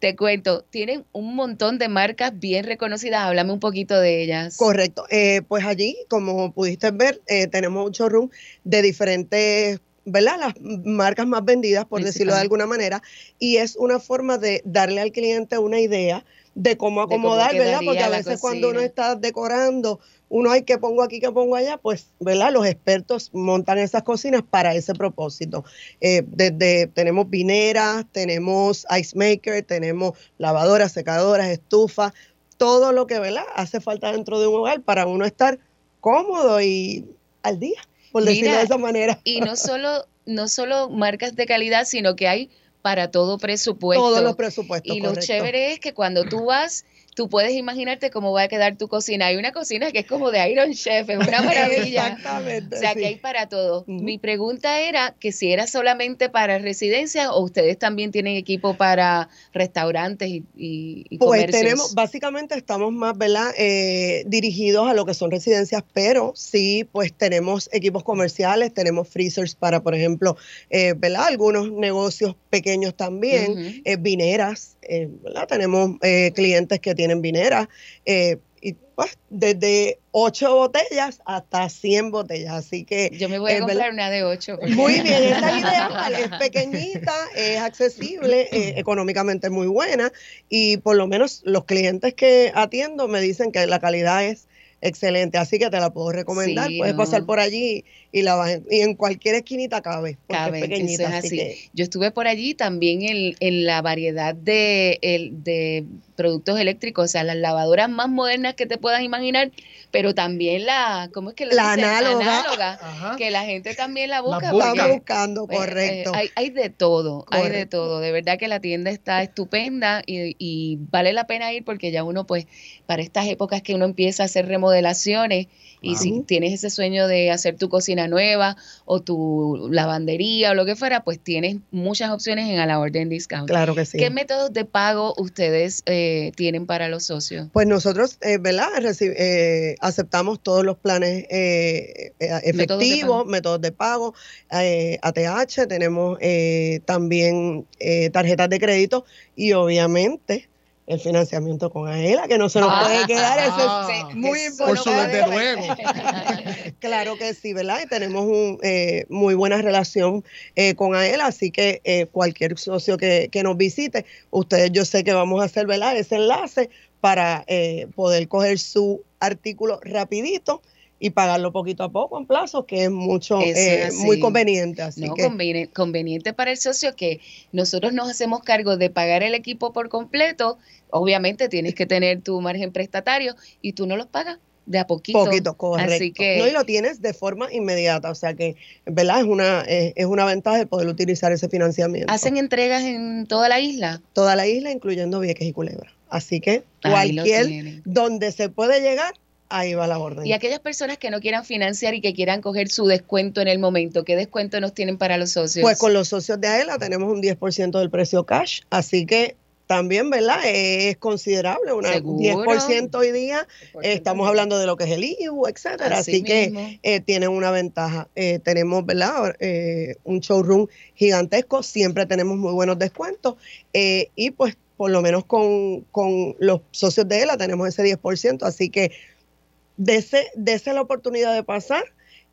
Speaker 3: Te cuento, tienen un montón de marcas bien reconocidas. Háblame un poquito de ellas.
Speaker 7: Correcto. Eh, pues allí, como pudiste ver, eh, tenemos un showroom de diferentes, ¿verdad? Las marcas más vendidas, por decirlo de alguna manera, y es una forma de darle al cliente una idea de cómo
Speaker 3: cómo
Speaker 7: acomodar, ¿verdad? Porque a veces cuando uno está decorando, uno hay que pongo aquí, que pongo allá, pues, ¿verdad? Los expertos montan esas cocinas para ese propósito. Eh, desde tenemos vineras, tenemos ice maker, tenemos lavadoras, secadoras, estufas, todo lo que, ¿verdad? Hace falta dentro de un hogar para uno estar cómodo y al día, por decirlo
Speaker 3: Mira,
Speaker 7: de esa manera.
Speaker 3: Y no solo, no solo marcas de calidad, sino que hay para todo presupuesto.
Speaker 7: Todos los presupuestos,
Speaker 3: Y lo chévere es que cuando tú vas, tú puedes imaginarte cómo va a quedar tu cocina. Hay una cocina que es como de Iron Chef, es una maravilla.
Speaker 7: Exactamente.
Speaker 3: O sea, que hay para todo. Mi pregunta era que si era solamente para residencias o ustedes también tienen equipo para restaurantes y, y, y
Speaker 7: Pues
Speaker 3: comercios.
Speaker 7: tenemos, básicamente estamos más, ¿verdad? Eh, dirigidos a lo que son residencias, pero sí, pues tenemos equipos comerciales, tenemos freezers para, por ejemplo, eh, ¿verdad? Algunos negocios pequeños también, eh, vineras, eh, ¿verdad? Tenemos eh, clientes que tienen vineras. eh, y pues desde 8 botellas hasta 100 botellas. Así que.
Speaker 3: Yo me voy a
Speaker 7: eh,
Speaker 3: comprar
Speaker 7: ¿verdad?
Speaker 3: una de 8.
Speaker 7: Muy bien, esa es ideal, es pequeñita, es accesible, eh, económicamente muy buena y por lo menos los clientes que atiendo me dicen que la calidad es excelente, así que te la puedo recomendar.
Speaker 3: Sí,
Speaker 7: Puedes
Speaker 3: no.
Speaker 7: pasar por allí y la vas en- y en cualquier esquinita cabe, porque
Speaker 3: Cabe,
Speaker 7: es pequeñita,
Speaker 3: eso es
Speaker 7: así,
Speaker 3: así.
Speaker 7: que
Speaker 3: Yo estuve por allí también en, en la variedad de, el- de productos eléctricos, o sea, las lavadoras más modernas que te puedas imaginar, pero también la, ¿cómo es que le
Speaker 7: La
Speaker 3: dicen?
Speaker 7: análoga.
Speaker 3: Que la gente también la busca.
Speaker 2: La
Speaker 7: buscando,
Speaker 3: pues,
Speaker 7: correcto.
Speaker 3: eh, hay, hay de todo, hay de
Speaker 7: Correcto.
Speaker 3: todo. De verdad que la tienda está estupenda y, y vale la pena ir porque ya uno, pues, para estas épocas que uno empieza a hacer remodelaciones y si tienes ese sueño de hacer tu cocina nueva o tu lavandería o lo que fuera, pues tienes muchas opciones en a la orden discount.
Speaker 7: claro que sí.
Speaker 3: ¿Qué métodos de pago ustedes eh, tienen para los socios?
Speaker 7: Pues nosotros, eh, ¿verdad? Reci- eh, aceptamos todos los planes eh, eh, efectivos, métodos de pago, eh, ATH, tenemos eh, también eh, tarjetas de crédito y obviamente el financiamiento con AELA, que no se nos
Speaker 3: Ah,
Speaker 7: puede quedar, eso
Speaker 2: ah,
Speaker 7: es muy
Speaker 3: eso
Speaker 2: Por su
Speaker 7: importante.
Speaker 2: desde luego.
Speaker 7: Claro que sí, ¿verdad? Y tenemos un, eh, muy buena relación eh, con AEL, así que eh, cualquier socio que, que nos visite, ustedes yo sé que vamos a hacer, ¿verdad? Ese enlace para eh, poder coger su artículo rapidito y pagarlo poquito a poco en plazos, que es mucho, eh,
Speaker 3: es
Speaker 7: muy conveniente. Así
Speaker 3: No,
Speaker 7: que
Speaker 3: conviene- conveniente para el socio que nosotros nos hacemos cargo de pagar el equipo por completo. Obviamente tienes que tener tu margen prestatario y tú no los pagas de a poquito.
Speaker 7: poquito, correcto.
Speaker 3: Así que
Speaker 7: No, y lo tienes de forma inmediata, o sea que, ¿verdad? Es una, es, es una ventaja el poder utilizar ese financiamiento.
Speaker 3: hacen entregas en toda la isla.
Speaker 7: toda la isla, incluyendo Vieques y Culebra. Así que cualquier donde se puede llegar, ahí va la orden.
Speaker 3: Y aquellas personas que no quieran financiar y que quieran coger su descuento en el momento, ¿qué descuento nos tienen para los socios?
Speaker 7: Pues con los socios de AELA tenemos un 10% del precio cash, así que también, ¿verdad? Es considerable, un
Speaker 3: Seguro.
Speaker 7: 10% hoy día. eh, estamos hablando de lo que es el IBU, etcétera. Así,
Speaker 3: Así
Speaker 7: que eh, tienen una ventaja. Eh, tenemos, ¿verdad? Eh, un showroom gigantesco, siempre tenemos muy buenos descuentos eh, y pues por lo menos con, con los socios de ELA tenemos ese 10%, así que dese, dese la oportunidad de pasar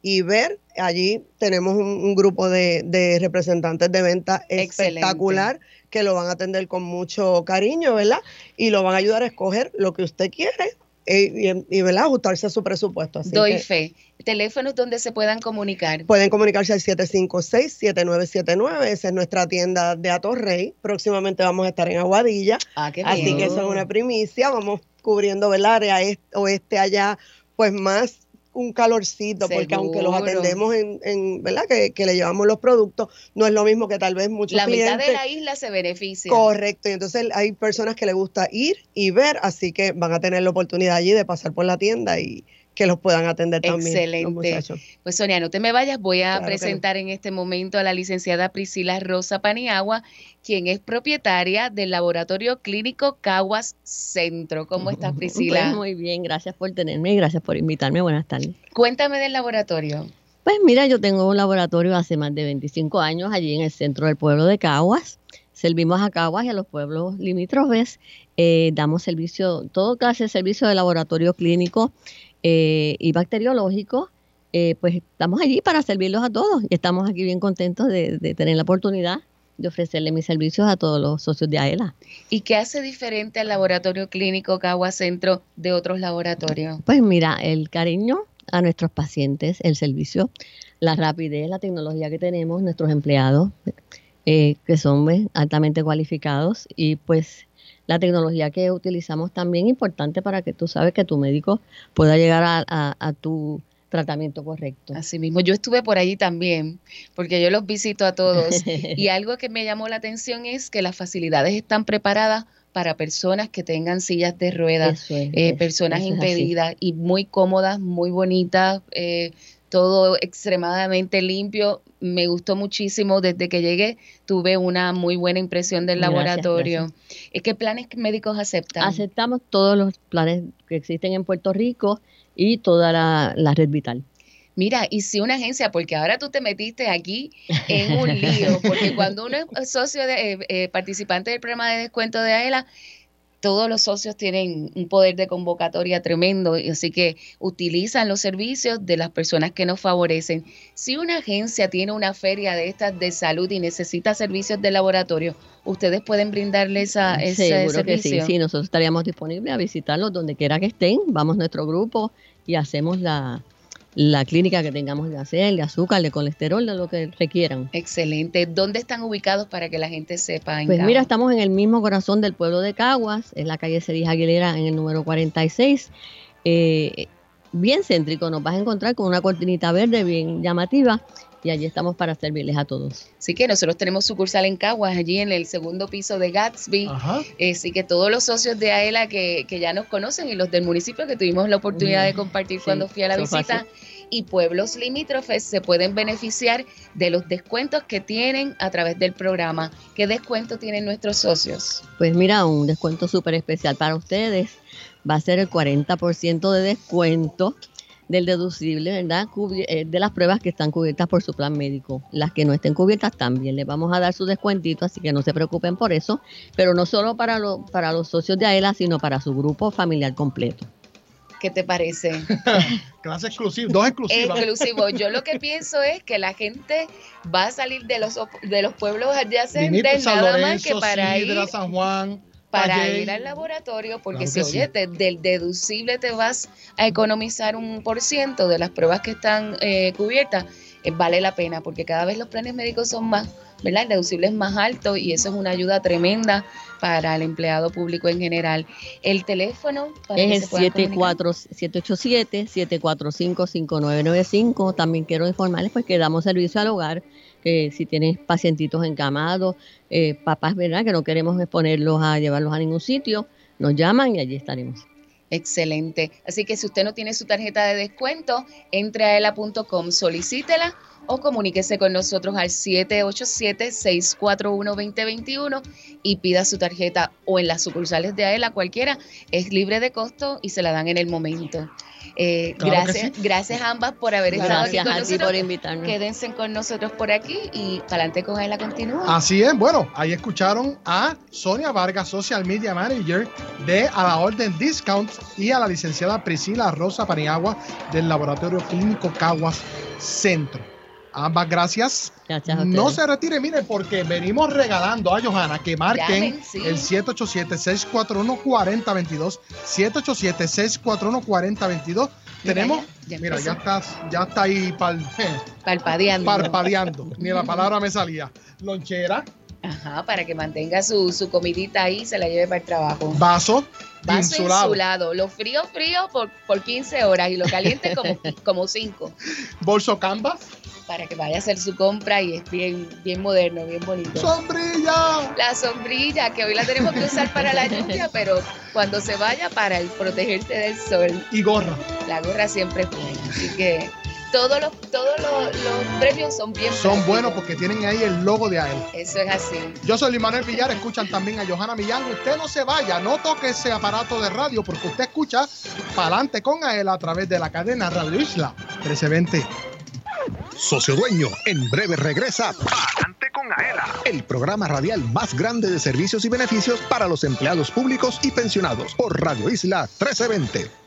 Speaker 7: y ver, allí tenemos un, un grupo de, de representantes de venta
Speaker 3: Excelente.
Speaker 7: espectacular que lo van a atender con mucho cariño, ¿verdad? Y lo van a ayudar a escoger lo que usted quiere eh, y, y, ¿verdad? ajustarse a su presupuesto. Así
Speaker 3: Doy
Speaker 7: que
Speaker 3: fe. Teléfonos donde se puedan comunicar.
Speaker 7: Pueden comunicarse al 756-7979, esa es nuestra tienda de Atorrey. Próximamente vamos a estar en Aguadilla,
Speaker 3: Ah, qué
Speaker 7: así
Speaker 3: bien.
Speaker 7: que eso es una primicia. Vamos cubriendo el área est- oeste allá, pues más un calorcito, porque aunque los atendemos en, en ¿verdad? Que, que le llevamos los productos, no es lo mismo que tal vez muchos
Speaker 3: La mitad
Speaker 7: clientes.
Speaker 3: de la isla se beneficia.
Speaker 7: Correcto, y entonces hay personas que les gusta ir y ver, así que van a tener la oportunidad allí de pasar por la tienda y que los puedan atender también. los
Speaker 3: Excelente.
Speaker 7: muchachos.
Speaker 3: Pues Sonia, no te me vayas, voy a
Speaker 7: Claro que no.
Speaker 3: presentar en este momento a la licenciada Priscila Rosa Paniagua, quien es propietaria del Laboratorio Clínico Caguas Centro. ¿Cómo estás, Priscila?
Speaker 8: Pues muy bien, gracias por tenerme y gracias por invitarme. Buenas tardes.
Speaker 3: Cuéntame del laboratorio.
Speaker 8: Pues mira, yo tengo un laboratorio hace más de 25 años allí en el centro del pueblo de Caguas. Servimos a Caguas y a los pueblos limítrofes. Eh, damos servicio, todo clase de servicio de laboratorio clínico eh, y bacteriológico. Eh, pues estamos allí para servirlos a todos y estamos aquí bien contentos de, de tener la oportunidad de ofrecerle mis servicios a todos los socios de AELA.
Speaker 3: ¿Y qué hace diferente al laboratorio clínico Caguas Centro de otros laboratorios?
Speaker 8: Pues mira, el cariño a nuestros pacientes, el servicio, la rapidez, la tecnología que tenemos, nuestros empleados, eh, que son pues, altamente cualificados y pues la tecnología que utilizamos también importante para que tú sabes que tu médico pueda llegar a, a- a tu tratamiento correcto.
Speaker 3: Así mismo, yo estuve por allí también, porque yo los visito a todos. y algo que me llamó la atención es que las facilidades están preparadas para personas que tengan sillas de ruedas,
Speaker 8: es,
Speaker 3: eh, personas
Speaker 8: es así.
Speaker 3: impedidas y muy cómodas, muy bonitas, eh, todo extremadamente limpio. Me gustó muchísimo desde que llegué, tuve una muy buena impresión del
Speaker 8: Gracias,
Speaker 3: laboratorio. Eh, ¿Qué planes médicos aceptan?
Speaker 8: Aceptamos todos los planes que existen en Puerto Rico y toda la, la red vital.
Speaker 3: Mira, y si una agencia, porque ahora tú te metiste aquí en un lío, porque cuando uno es socio de eh, eh, participante del programa de descuento de AELA, todos los socios tienen un poder de convocatoria tremendo, así que utilizan los servicios de las personas que nos favorecen. Si una agencia tiene una feria de estas de salud y necesita servicios de laboratorio, ustedes pueden brindarle esa, ese
Speaker 8: Seguro que sí, sí, nosotros estaríamos disponibles a visitarlos donde quiera que estén, vamos nuestro grupo y hacemos la, la clínica que tengamos de hacer, de azúcar, de colesterol, de lo que requieran.
Speaker 3: Excelente. ¿Dónde están ubicados para que la gente sepa?
Speaker 8: pues mira, estamos en el mismo corazón del pueblo de Caguas, en la calle Cedis Aguilera, en el número 46. Eh, bien céntrico, nos vas a encontrar con una cortinita verde bien llamativa y allí estamos para servirles a todos.
Speaker 3: Así que nosotros tenemos sucursal en Caguas, allí en el segundo piso de Gatsby. Así que todos los socios de AELA que, que, ya nos conocen y los del municipio que tuvimos la oportunidad de compartir cuando fui a la visita. Y pueblos limítrofes se pueden beneficiar de los descuentos que tienen a través del programa. ¿Qué descuento tienen nuestros socios?
Speaker 8: Pues mira, un descuento súper especial para ustedes. Va a ser el 40% de descuento del deducible, ¿verdad? Eh, de las pruebas que están cubiertas por su plan médico. Las que no estén cubiertas también les vamos a dar su descuentito, así que no se preocupen por eso, pero no solo para, lo, para los socios de AELA, sino para su grupo familiar completo.
Speaker 3: ¿Qué te parece?
Speaker 2: Clase exclusiva, dos exclusivas.
Speaker 3: Exclusivo. Yo lo que pienso es que la gente va a salir de los de los pueblos adyacentes nada más que para ir
Speaker 2: San Juan,
Speaker 3: para ir al laboratorio, porque si oye, del deducible te vas a economizar un por ciento de las pruebas que están eh, cubiertas, eh, vale la pena, porque cada vez los planes médicos son más, ¿verdad? El deducible es más alto y eso es una ayuda tremenda para el empleado público en general. El teléfono
Speaker 8: para es el 747-745-5995. También quiero informarles pues que damos servicio al hogar si tienes pacientitos encamados, eh, papás, ¿verdad? Que no queremos exponerlos a llevarlos a ningún sitio, nos llaman y allí estaremos.
Speaker 3: Excelente. Así que si usted no tiene su tarjeta de descuento, entre a ela.com, solicítela o comuníquese con nosotros al 787-641-2021 y pida su tarjeta o en las sucursales de AELA, cualquiera, es libre de costo y se la dan en el momento. Eh, gracias, gracias ambas por haber estado aquí con nosotros.
Speaker 8: por invitarnos.
Speaker 3: Quédense con nosotros por aquí y para adelante con AELA continúa.
Speaker 2: Así es, bueno, ahí escucharon a Sonia Vargas, Social Media Manager de A la Orden Discount y a la licenciada Priscila Rosa Paniagua del Laboratorio Clínico Caguas Centro. Ambas gracias. no se retire, miren, porque venimos regalando a Johanna que marquen el 787-641-4022. 787-641-4022. Tenemos, mira, ya está, ya está ahí
Speaker 3: parpadeando.
Speaker 2: Parpadeando. Ni la palabra me salía. Lonchera.
Speaker 3: Ajá, para que mantenga su, su comidita ahí y se la lleve para el trabajo.
Speaker 2: Vaso.
Speaker 3: Vaso insulado. insulado. Lo frío, frío por, por 15 horas y lo caliente como, como 5.
Speaker 2: Bolso canvas
Speaker 3: para que vaya a hacer su compra y es bien, bien moderno, bien bonito.
Speaker 2: ¡Sombrilla!
Speaker 3: La sombrilla, que hoy la tenemos que usar para la lluvia, pero cuando se vaya para el protegerte del sol.
Speaker 2: Y gorra.
Speaker 3: La gorra siempre es buena, así que todos los, todos los, premios son bien
Speaker 2: Son buenos porque tienen ahí el logo de AEL.
Speaker 3: Eso es así.
Speaker 2: Yo soy Luis Manuel Villar, escuchan también a Johanna Millán. Usted no se vaya, no toque ese aparato de radio porque usted escucha Palante con AEL a través de la cadena Radio Isla 1320.
Speaker 1: Socio Dueño, en breve regresa Adelante con Aela, el programa radial más grande de servicios y beneficios para los empleados públicos y pensionados por Radio Isla 1320.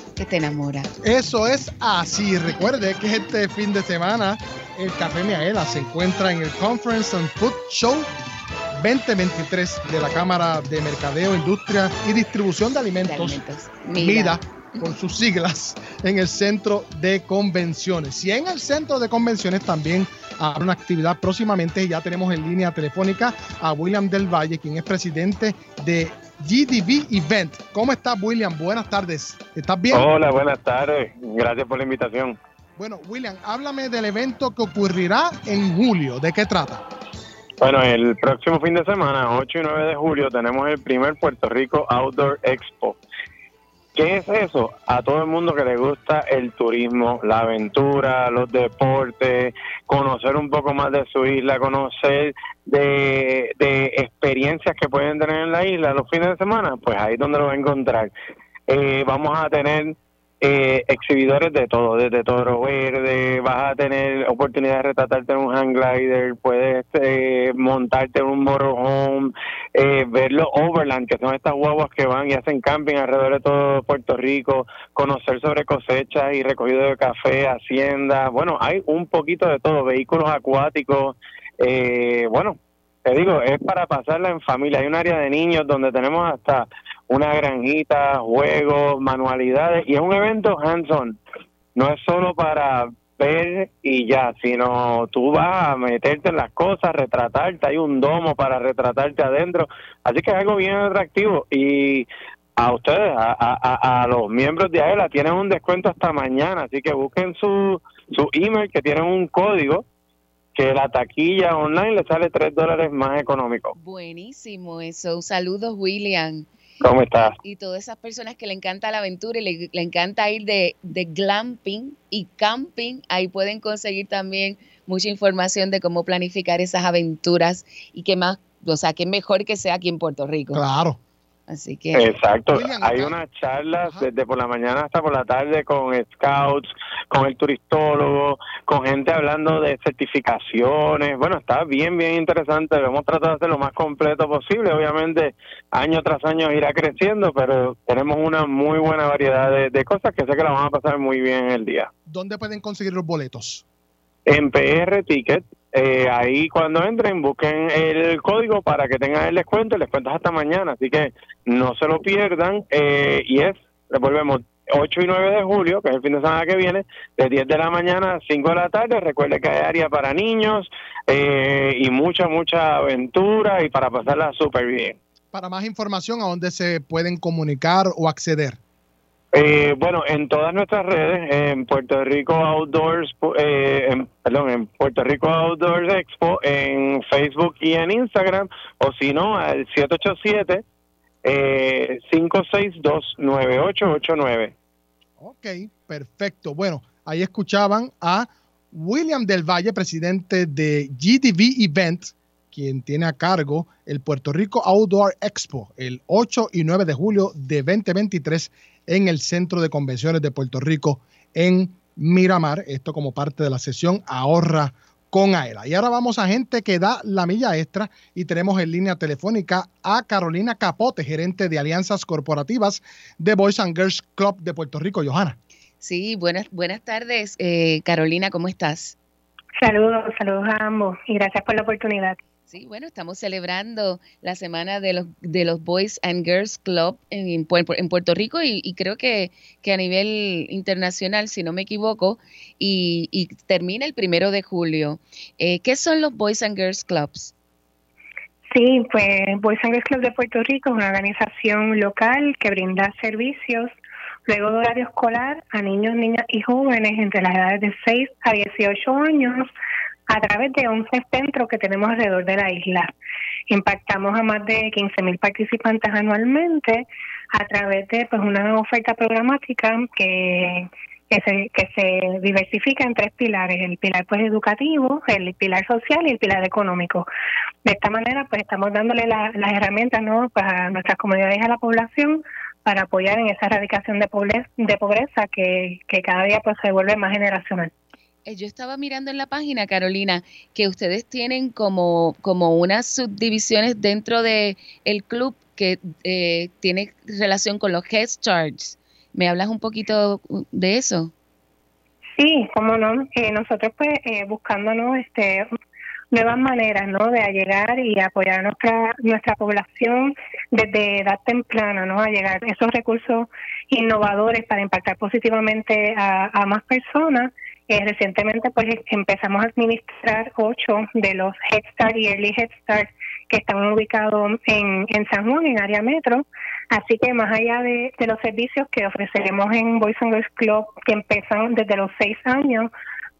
Speaker 3: que te enamora.
Speaker 2: Eso es así. Recuerde que este fin de semana el Café Miaela se encuentra en el Conference and Food Show 2023 de la Cámara de Mercadeo, Industria y Distribución de Alimentos, MIDA, por sus siglas, en el Centro de Convenciones. Y en el Centro de Convenciones también habrá una actividad próximamente. Ya tenemos en línea telefónica a William del Valle, quien es presidente de GDB Event. ¿Cómo estás, William? Buenas tardes. ¿Estás bien?
Speaker 9: Hola, buenas tardes. Gracias por la invitación.
Speaker 2: Bueno, William, háblame del evento que ocurrirá en julio. ¿De qué trata?
Speaker 9: Bueno, el próximo fin de semana, 8 y 9 de julio, tenemos el primer Puerto Rico Outdoor Expo. ¿Qué es eso? A todo el mundo que le gusta el turismo, la aventura, los deportes, conocer un poco más de su isla, conocer de, de experiencias que pueden tener en la isla los fines de semana, pues ahí es donde lo va a encontrar. Eh, vamos a tener eh, exhibidores de todo, desde Toro Verde, vas a tener oportunidad de retratarte en un hang glider, puedes eh, montarte en un motorhome, eh, ver los overland, que son estas guaguas que van y hacen camping alrededor de todo Puerto Rico, conocer sobre cosechas y recogido de café, hacienda, bueno, hay un poquito de todo, vehículos acuáticos, eh, bueno, te digo, es para pasarla en familia. Hay un área de niños donde tenemos hasta una granjita, juegos, manualidades y es un evento hands-on. No es solo para ver y ya, sino tú vas a meterte en las cosas, retratarte, hay un domo para retratarte adentro. Así que es algo bien atractivo y a ustedes, a, a, a los miembros de AELA, tienen un descuento hasta mañana, así que busquen su, su email que tienen un código que la taquilla online le sale 3 dólares más económico.
Speaker 3: Buenísimo eso. Saludos, William.
Speaker 9: ¿Cómo estás?
Speaker 3: Y todas esas personas que le encanta la aventura y le, le encanta ir de, de glamping y camping, ahí pueden conseguir también mucha información de cómo planificar esas aventuras y qué más, o sea, qué mejor que sea aquí en Puerto Rico.
Speaker 2: Claro.
Speaker 3: Así que.
Speaker 9: Exacto. Hay unas charlas desde por la mañana hasta por la tarde con scouts, con el turistólogo, con gente hablando de certificaciones. Bueno, está bien, bien interesante. Lo hemos tratado de hacer lo más completo posible. Obviamente, año tras año irá creciendo, pero tenemos una muy buena variedad de, de cosas que sé que la van a pasar muy bien en el día.
Speaker 2: ¿Dónde pueden conseguir los boletos?
Speaker 9: En PR Ticket, eh, ahí cuando entren busquen el código para que tengan el descuento, el descuento es hasta mañana, así que no se lo pierdan eh, y es, volvemos 8 y 9 de julio, que es el fin de semana que viene, de 10 de la mañana a 5 de la tarde, recuerde que hay área para niños eh, y mucha, mucha aventura y para pasarla súper bien.
Speaker 2: Para más información, ¿a dónde se pueden comunicar o acceder?
Speaker 9: Eh, bueno, en todas nuestras redes, en Puerto Rico Outdoors, eh, perdón, en Puerto Rico Outdoors Expo, en Facebook y en Instagram, o si no, al 787 eh, 562-9889.
Speaker 2: Ok, perfecto. Bueno, ahí escuchaban a William del Valle, presidente de GDV Events, quien tiene a cargo el Puerto Rico Outdoor Expo el 8 y 9 de julio de 2023 en el Centro de Convenciones de Puerto Rico en Miramar. Esto como parte de la sesión Ahorra con AELA. Y ahora vamos a gente que da la milla extra y tenemos en línea telefónica a Carolina Capote, gerente de alianzas corporativas de Boys and Girls Club de Puerto Rico. Johanna.
Speaker 3: Sí, buenas, buenas tardes, eh, Carolina, ¿cómo estás?
Speaker 10: Saludos, saludos a ambos y gracias por la oportunidad.
Speaker 3: Sí, bueno, estamos celebrando la semana de los, de los Boys and Girls Club en, en Puerto Rico y, y creo que, que a nivel internacional, si no me equivoco, y, y termina el primero de julio. Eh, ¿Qué son los Boys and Girls Clubs?
Speaker 10: Sí, pues Boys and Girls Club de Puerto Rico es una organización local que brinda servicios luego de horario escolar a niños, niñas y jóvenes entre las edades de 6 a 18 años a través de 11 centros que tenemos alrededor de la isla. Impactamos a más de 15 mil participantes anualmente a través de pues una oferta programática que que se, que se diversifica en tres pilares, el pilar pues educativo, el pilar social y el pilar económico. De esta manera pues estamos dándole la- las herramientas ¿no? pues, a nuestras comunidades y a la población para apoyar en esa erradicación de pobreza, de pobreza que, que cada día pues se vuelve más generacional.
Speaker 3: Eh, Yo estaba mirando en la página, Carolina, que ustedes tienen como, como unas subdivisiones dentro de el club que eh, tiene relación con los Head Starts. ¿Me hablas un poquito de eso?
Speaker 10: Sí, cómo no. Eh, nosotros pues eh, buscándonos este nuevas maneras, ¿no? De llegar y apoyar a nuestra nuestra población desde edad temprana, ¿no? A llegar esos recursos innovadores para impactar positivamente a más personas. Eh, recientemente pues empezamos a administrar ocho de los Head Start y Early Head Start que están ubicados en, en San Juan, en área metro. Así que más allá de, de los servicios que ofreceremos en Boys and Girls Club, que empiezan desde los seis años,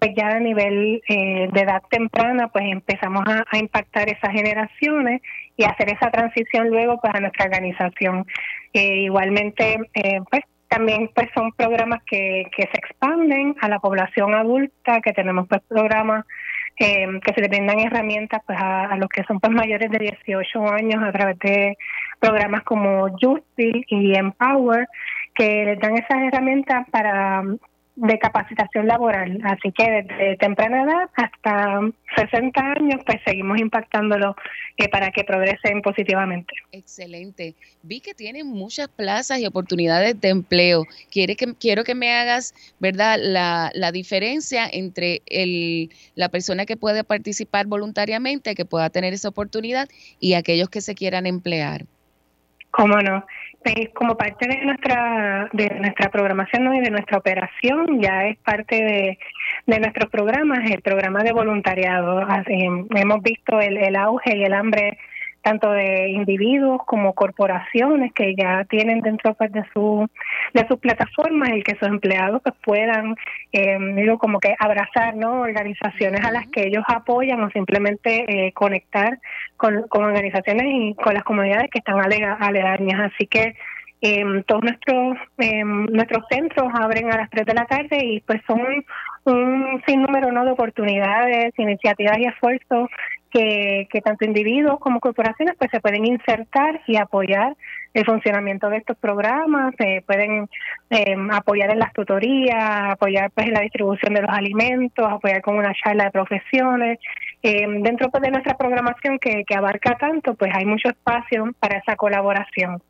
Speaker 10: pues ya a nivel eh, de edad temprana, pues empezamos a, impactar esas generaciones y hacer esa transición luego para nuestra organización. Eh, igualmente, eh, pues también pues son programas que, que se expanden a la población adulta, que tenemos pues programas eh, que se le brindan herramientas pues a, los que son pues mayores de 18 años a través de programas como Justice y Empower que les dan esas herramientas para de capacitación laboral. Así que desde temprana edad hasta 60 años, pues seguimos impactándolo eh, para que progresen positivamente.
Speaker 3: Excelente. Vi que tienen muchas plazas y oportunidades de empleo. Quiere que, quiero que me hagas, ¿verdad?, la, la diferencia entre el, la persona que puede participar voluntariamente, que pueda tener esa oportunidad, y aquellos que se quieran emplear.
Speaker 10: ¿Cómo no? Pues, como parte de nuestra de nuestra programación ¿no? y de nuestra operación, ya es parte de, de nuestros programas, el programa de voluntariado. Así, hemos visto el, el auge y el hambre tanto de individuos como corporaciones que ya tienen dentro pues, de su de sus plataformas el que sus empleados pues puedan eh, digo como que abrazar no organizaciones a las que ellos apoyan o simplemente eh, conectar con, con organizaciones y con las comunidades que están aledañas. Así que eh, todos nuestros eh, nuestros centros abren a las 3 de la tarde y pues son un sinnúmero ¿no? de oportunidades, iniciativas y esfuerzos que, que tanto individuos como corporaciones pues se pueden insertar y apoyar el funcionamiento de estos programas, se pueden eh, apoyar en las tutorías, apoyar pues en la distribución de los alimentos, apoyar con una charla de profesiones. Eh, dentro pues, de nuestra programación que, que abarca tanto, pues hay mucho espacio para esa colaboración.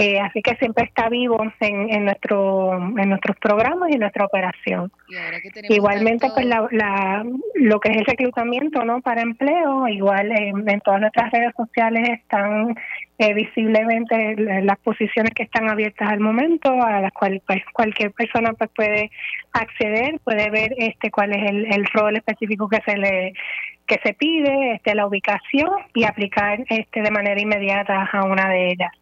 Speaker 10: Eh, así que siempre está vivo en, en nuestro en nuestros programas y en nuestra operación. Igualmente, pues la, la, lo que es el reclutamiento no para empleo, igual eh, en todas nuestras redes sociales están eh, visiblemente las posiciones que están abiertas al momento, a las cuales pues, cualquier persona pues puede acceder, puede ver este cuál es el, el rol específico que se le que se pide, este la ubicación y aplicar este de manera inmediata a una de ellas.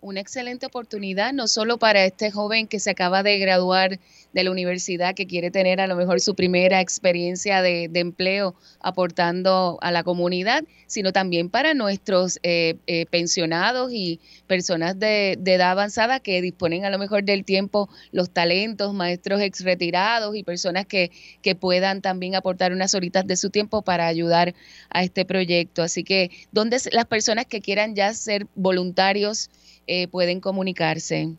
Speaker 3: Una excelente oportunidad, no solo para este joven que se acaba de graduar de la universidad, que quiere tener a lo mejor su primera experiencia de, empleo aportando a la comunidad, sino también para nuestros eh, eh, pensionados y personas de, de, edad avanzada que disponen a lo mejor del tiempo, los talentos, maestros ex retirados y personas que, que puedan también aportar unas horitas de su tiempo para ayudar a este proyecto. Así que, ¿dónde las personas que quieran ya ser voluntarios eh, pueden comunicarse?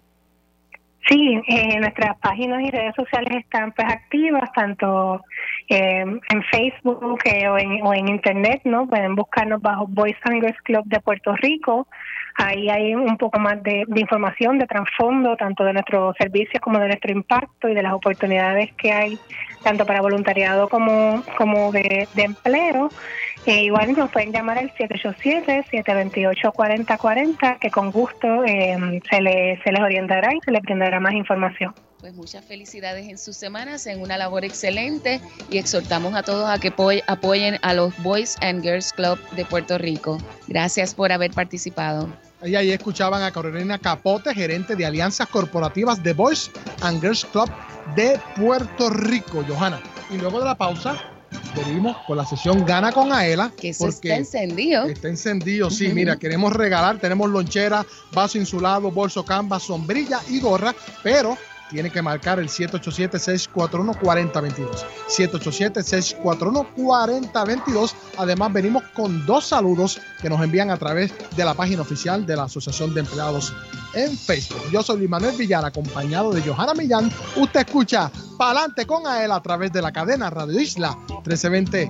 Speaker 10: Sí, eh, nuestras páginas y redes sociales están pues activas, tanto eh, en Facebook eh, o, en, o en Internet, ¿no? Pueden buscarnos bajo Boys and Girls Club de Puerto Rico. Ahí hay un poco más de, información, de trasfondo, tanto de nuestros servicios como de nuestro impacto y de las oportunidades que hay, tanto para voluntariado como, como de empleo. Eh, igual nos pueden llamar al 787-728-4040, que con gusto eh, se, le, se les orientará y se les brindará más información.
Speaker 3: Pues muchas felicidades en sus semanas, en una labor excelente y exhortamos a todos a que apoyen a los Boys and Girls Club de Puerto Rico. Gracias por haber participado.
Speaker 2: Y ahí escuchaban a Carolina Capote, gerente de alianzas corporativas de Boys and Girls Club de Puerto Rico, Johanna. Y luego de la pausa, venimos con la sesión Gana con Aela.
Speaker 3: Que eso está encendido.
Speaker 2: Está encendido, sí. Mira, queremos regalar, tenemos lonchera, vaso insulado, bolso canvas, sombrilla y gorra, pero tiene que marcar el 787-641-4022. 787-641-4022. Además, venimos con dos saludos que nos envían a través de la página oficial de la Asociación de Empleados en Facebook. Yo soy Manuel Villar, acompañado de Johanna Millán. Usted escucha Palante con Aela a través de la cadena Radio Isla 1320.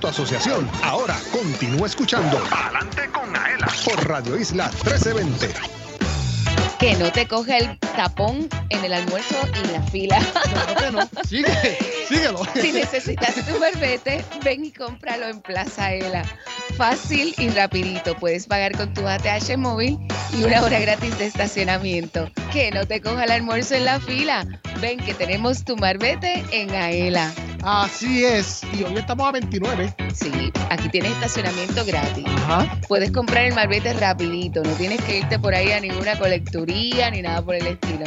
Speaker 1: Tu asociación. Ahora continúa escuchando Adelante con Aela por Radio Isla 1320.
Speaker 3: Que no te coge el tapón en el almuerzo y la fila.
Speaker 2: Sigue, síguelo.
Speaker 3: Si necesitas tu verbete, ven y cómpralo en Plaza Ela. Fácil y rapidito. Puedes pagar con tu ATH móvil y una hora gratis de estacionamiento. Que no te coja el almuerzo en la fila. Ven que tenemos tu marbete en Aela.
Speaker 2: Así es. Y hoy estamos a 29.
Speaker 3: Sí, aquí tienes estacionamiento gratis.
Speaker 2: Ajá.
Speaker 3: Puedes comprar el marbete rapidito, no tienes que irte por ahí a ninguna colecturía ni nada por el estilo.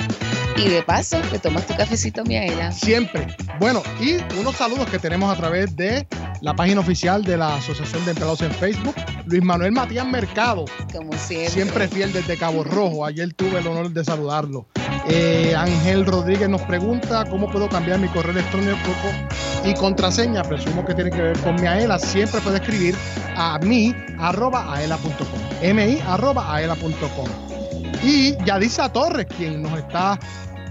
Speaker 3: Y de paso, te tomas tu cafecito miaela.
Speaker 2: Siempre. Bueno, y unos saludos que tenemos a través de la página oficial de la Asociación de Empleados en Facebook. Luis Manuel Matías Mercado.
Speaker 3: Como siempre.
Speaker 2: Siempre fiel desde Cabo Rojo. Ayer tuve el honor de saludarlo. Eh, Ángel Rodríguez nos pregunta cómo puedo cambiar mi correo electrónico y contraseña. Presumo que tiene que ver con mi AELA. Siempre puede escribir a mi arroba aela.com. mi arroba aela.com. Y Yadisa Torres, quien nos está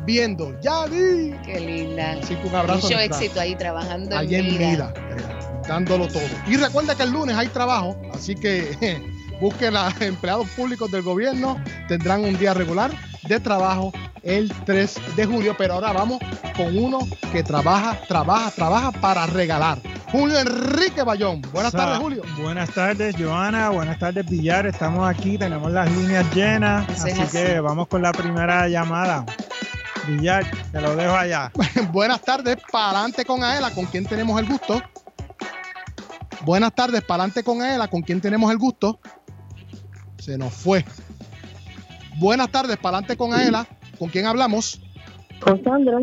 Speaker 2: viendo. Yadi.
Speaker 3: Qué linda.
Speaker 2: Así que un abrazo.
Speaker 3: Mucho éxito ahí trabajando
Speaker 2: Allí
Speaker 3: en
Speaker 2: en
Speaker 3: vida.
Speaker 2: vida, eh, dándolo todo. Y recuerda que el lunes hay trabajo, así que busquen a empleados públicos del gobierno, tendrán un día regular de trabajo el 3 de julio, pero ahora vamos con uno que trabaja, trabaja, trabaja para regalar. Julio Enrique Bayón. Buenas tardes, Julio.
Speaker 11: Buenas tardes, Joana. Buenas tardes, Villar. Estamos aquí, tenemos las líneas llenas. Así. que vamos con la primera llamada. Villar, te lo dejo allá.
Speaker 2: Buenas tardes, para adelante con Aela, con quien tenemos el gusto. Buenas tardes, para adelante con Aela, con quien tenemos el gusto. Se nos fue. Buenas tardes, para adelante con Aela, con quien hablamos.
Speaker 12: Con Sandra.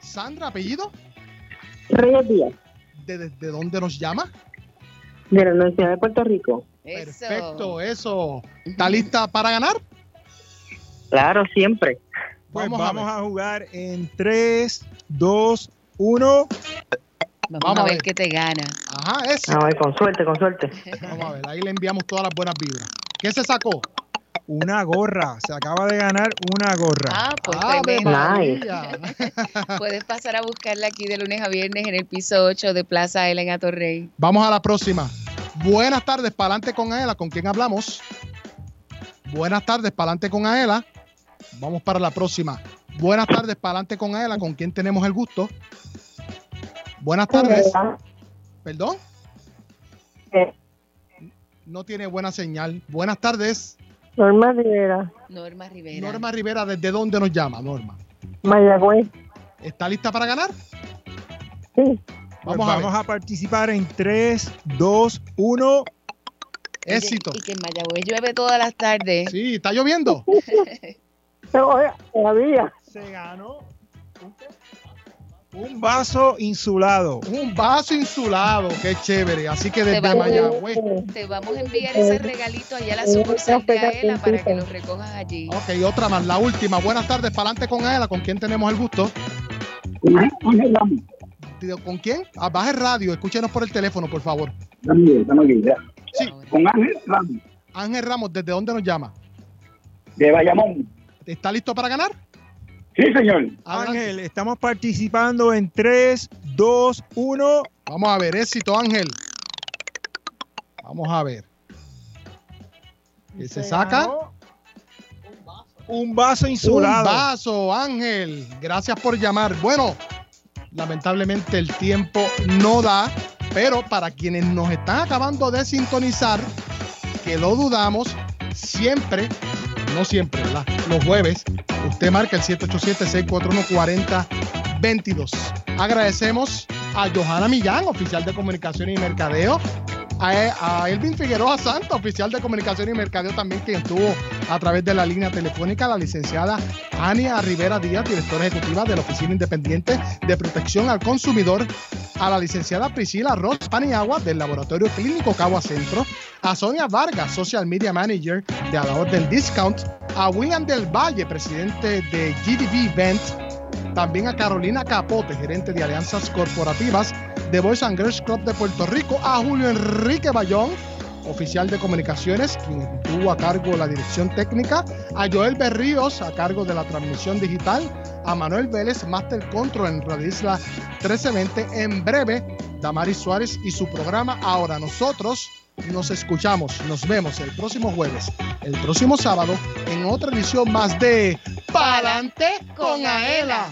Speaker 2: Sandra, apellido.
Speaker 12: Reyes Díaz,
Speaker 2: ¿De, de- de dónde nos llama?
Speaker 12: de la Universidad de Puerto Rico.
Speaker 2: Perfecto, eso. ¿Está lista para ganar?
Speaker 12: Claro, siempre.
Speaker 11: Pues
Speaker 2: Vamos a
Speaker 11: vamos, a, jugar en 3, 2, 1.
Speaker 3: Vamos, a ver qué te gana.
Speaker 2: Ajá, eso.
Speaker 12: A ver, con suerte, con suerte.
Speaker 2: Vamos a ver, ahí le enviamos todas las buenas vibras. ¿Qué se sacó?
Speaker 11: Una gorra. Se acaba de ganar una gorra.
Speaker 3: Ah, pues tremendo.
Speaker 2: María.
Speaker 3: Puedes pasar a buscarla aquí de lunes a viernes en el piso 8 de Plaza Elena Torrey.
Speaker 2: Vamos a la próxima. Buenas tardes, para adelante con Aela, ¿con quién hablamos? Buenas tardes, para adelante con Aela. Vamos para la próxima. Buenas tardes, para adelante con Aela, ¿con quién tenemos el gusto? Buenas tardes. ¿Perdón? No tiene buena señal. Buenas tardes.
Speaker 12: Norma Rivera,
Speaker 3: Norma Rivera.
Speaker 2: Norma Rivera, ¿desde dónde nos llama, Norma?
Speaker 12: Mayagüez.
Speaker 2: ¿Está lista para ganar?
Speaker 12: Sí.
Speaker 11: Pues
Speaker 2: Vamos a
Speaker 11: vamos a, participar en 3, 2, 1.
Speaker 2: Éxito.
Speaker 3: Y que en Mayagüez llueve todas las tardes.
Speaker 2: Sí, ¿está lloviendo?
Speaker 12: Todavía.
Speaker 11: Se ganó un vaso insulado.
Speaker 2: Un vaso insulado, qué chévere. Así que
Speaker 3: Te
Speaker 2: desde
Speaker 3: vamos,
Speaker 2: Mayagüez.
Speaker 3: te vamos a enviar ese regalito allá a la sucursal de Aela para que lo recojas allí.
Speaker 2: Ok, otra más, la última. Buenas tardes, para adelante con Aela, ¿con quién tenemos el gusto? ¿Con quién? Ah, baja el radio, escúchenos por el teléfono, por favor. Sí.
Speaker 13: Con Ángel Ramos,
Speaker 2: Ángel Ramos, ¿desde dónde nos llama?
Speaker 13: de Bayamón.
Speaker 2: ¿Está listo para ganar?
Speaker 13: Sí, señor.
Speaker 11: Ángel, estamos participando en 3, 2, 1.
Speaker 2: Vamos a ver, éxito, Ángel. Vamos a ver. ¿Qué se saca?
Speaker 11: Un vaso
Speaker 2: Un
Speaker 11: insulado.
Speaker 2: vaso, Ángel. Gracias por llamar. Bueno, lamentablemente el tiempo no da, pero para quienes nos están acabando de sintonizar, que lo dudamos, siempre, no siempre, ¿verdad? Los jueves, usted marca el 787-641-4022. Agradecemos a Johanna Millán, oficial de comunicación y mercadeo, a, a Elvin Figueroa Santa, oficial de comunicación y mercadeo también, quien estuvo a través de la línea telefónica, la licenciada Ania Rivera Díaz, directora ejecutiva de la Oficina Independiente de Protección al Consumidor, a la licenciada Priscila Ross Paniagua del Laboratorio Clínico Cagua Centro, a Sonia Vargas, Social Media Manager de a la Orden Discount, a William del Valle, presidente de GDB Event, también a Carolina Capote, gerente de alianzas corporativas de Boys and Girls Club de Puerto Rico, a Julio Enrique Bayón, oficial de comunicaciones, quien tuvo a cargo la dirección técnica, a Joel Berríos, a cargo de la transmisión digital, a Manuel Vélez, Master Control en Radio Isla 1320. En breve, Damaris Suárez y su programa. Ahora nosotros nos escuchamos, nos vemos el próximo jueves, el próximo sábado, en otra edición más de Pa'lante con Aela.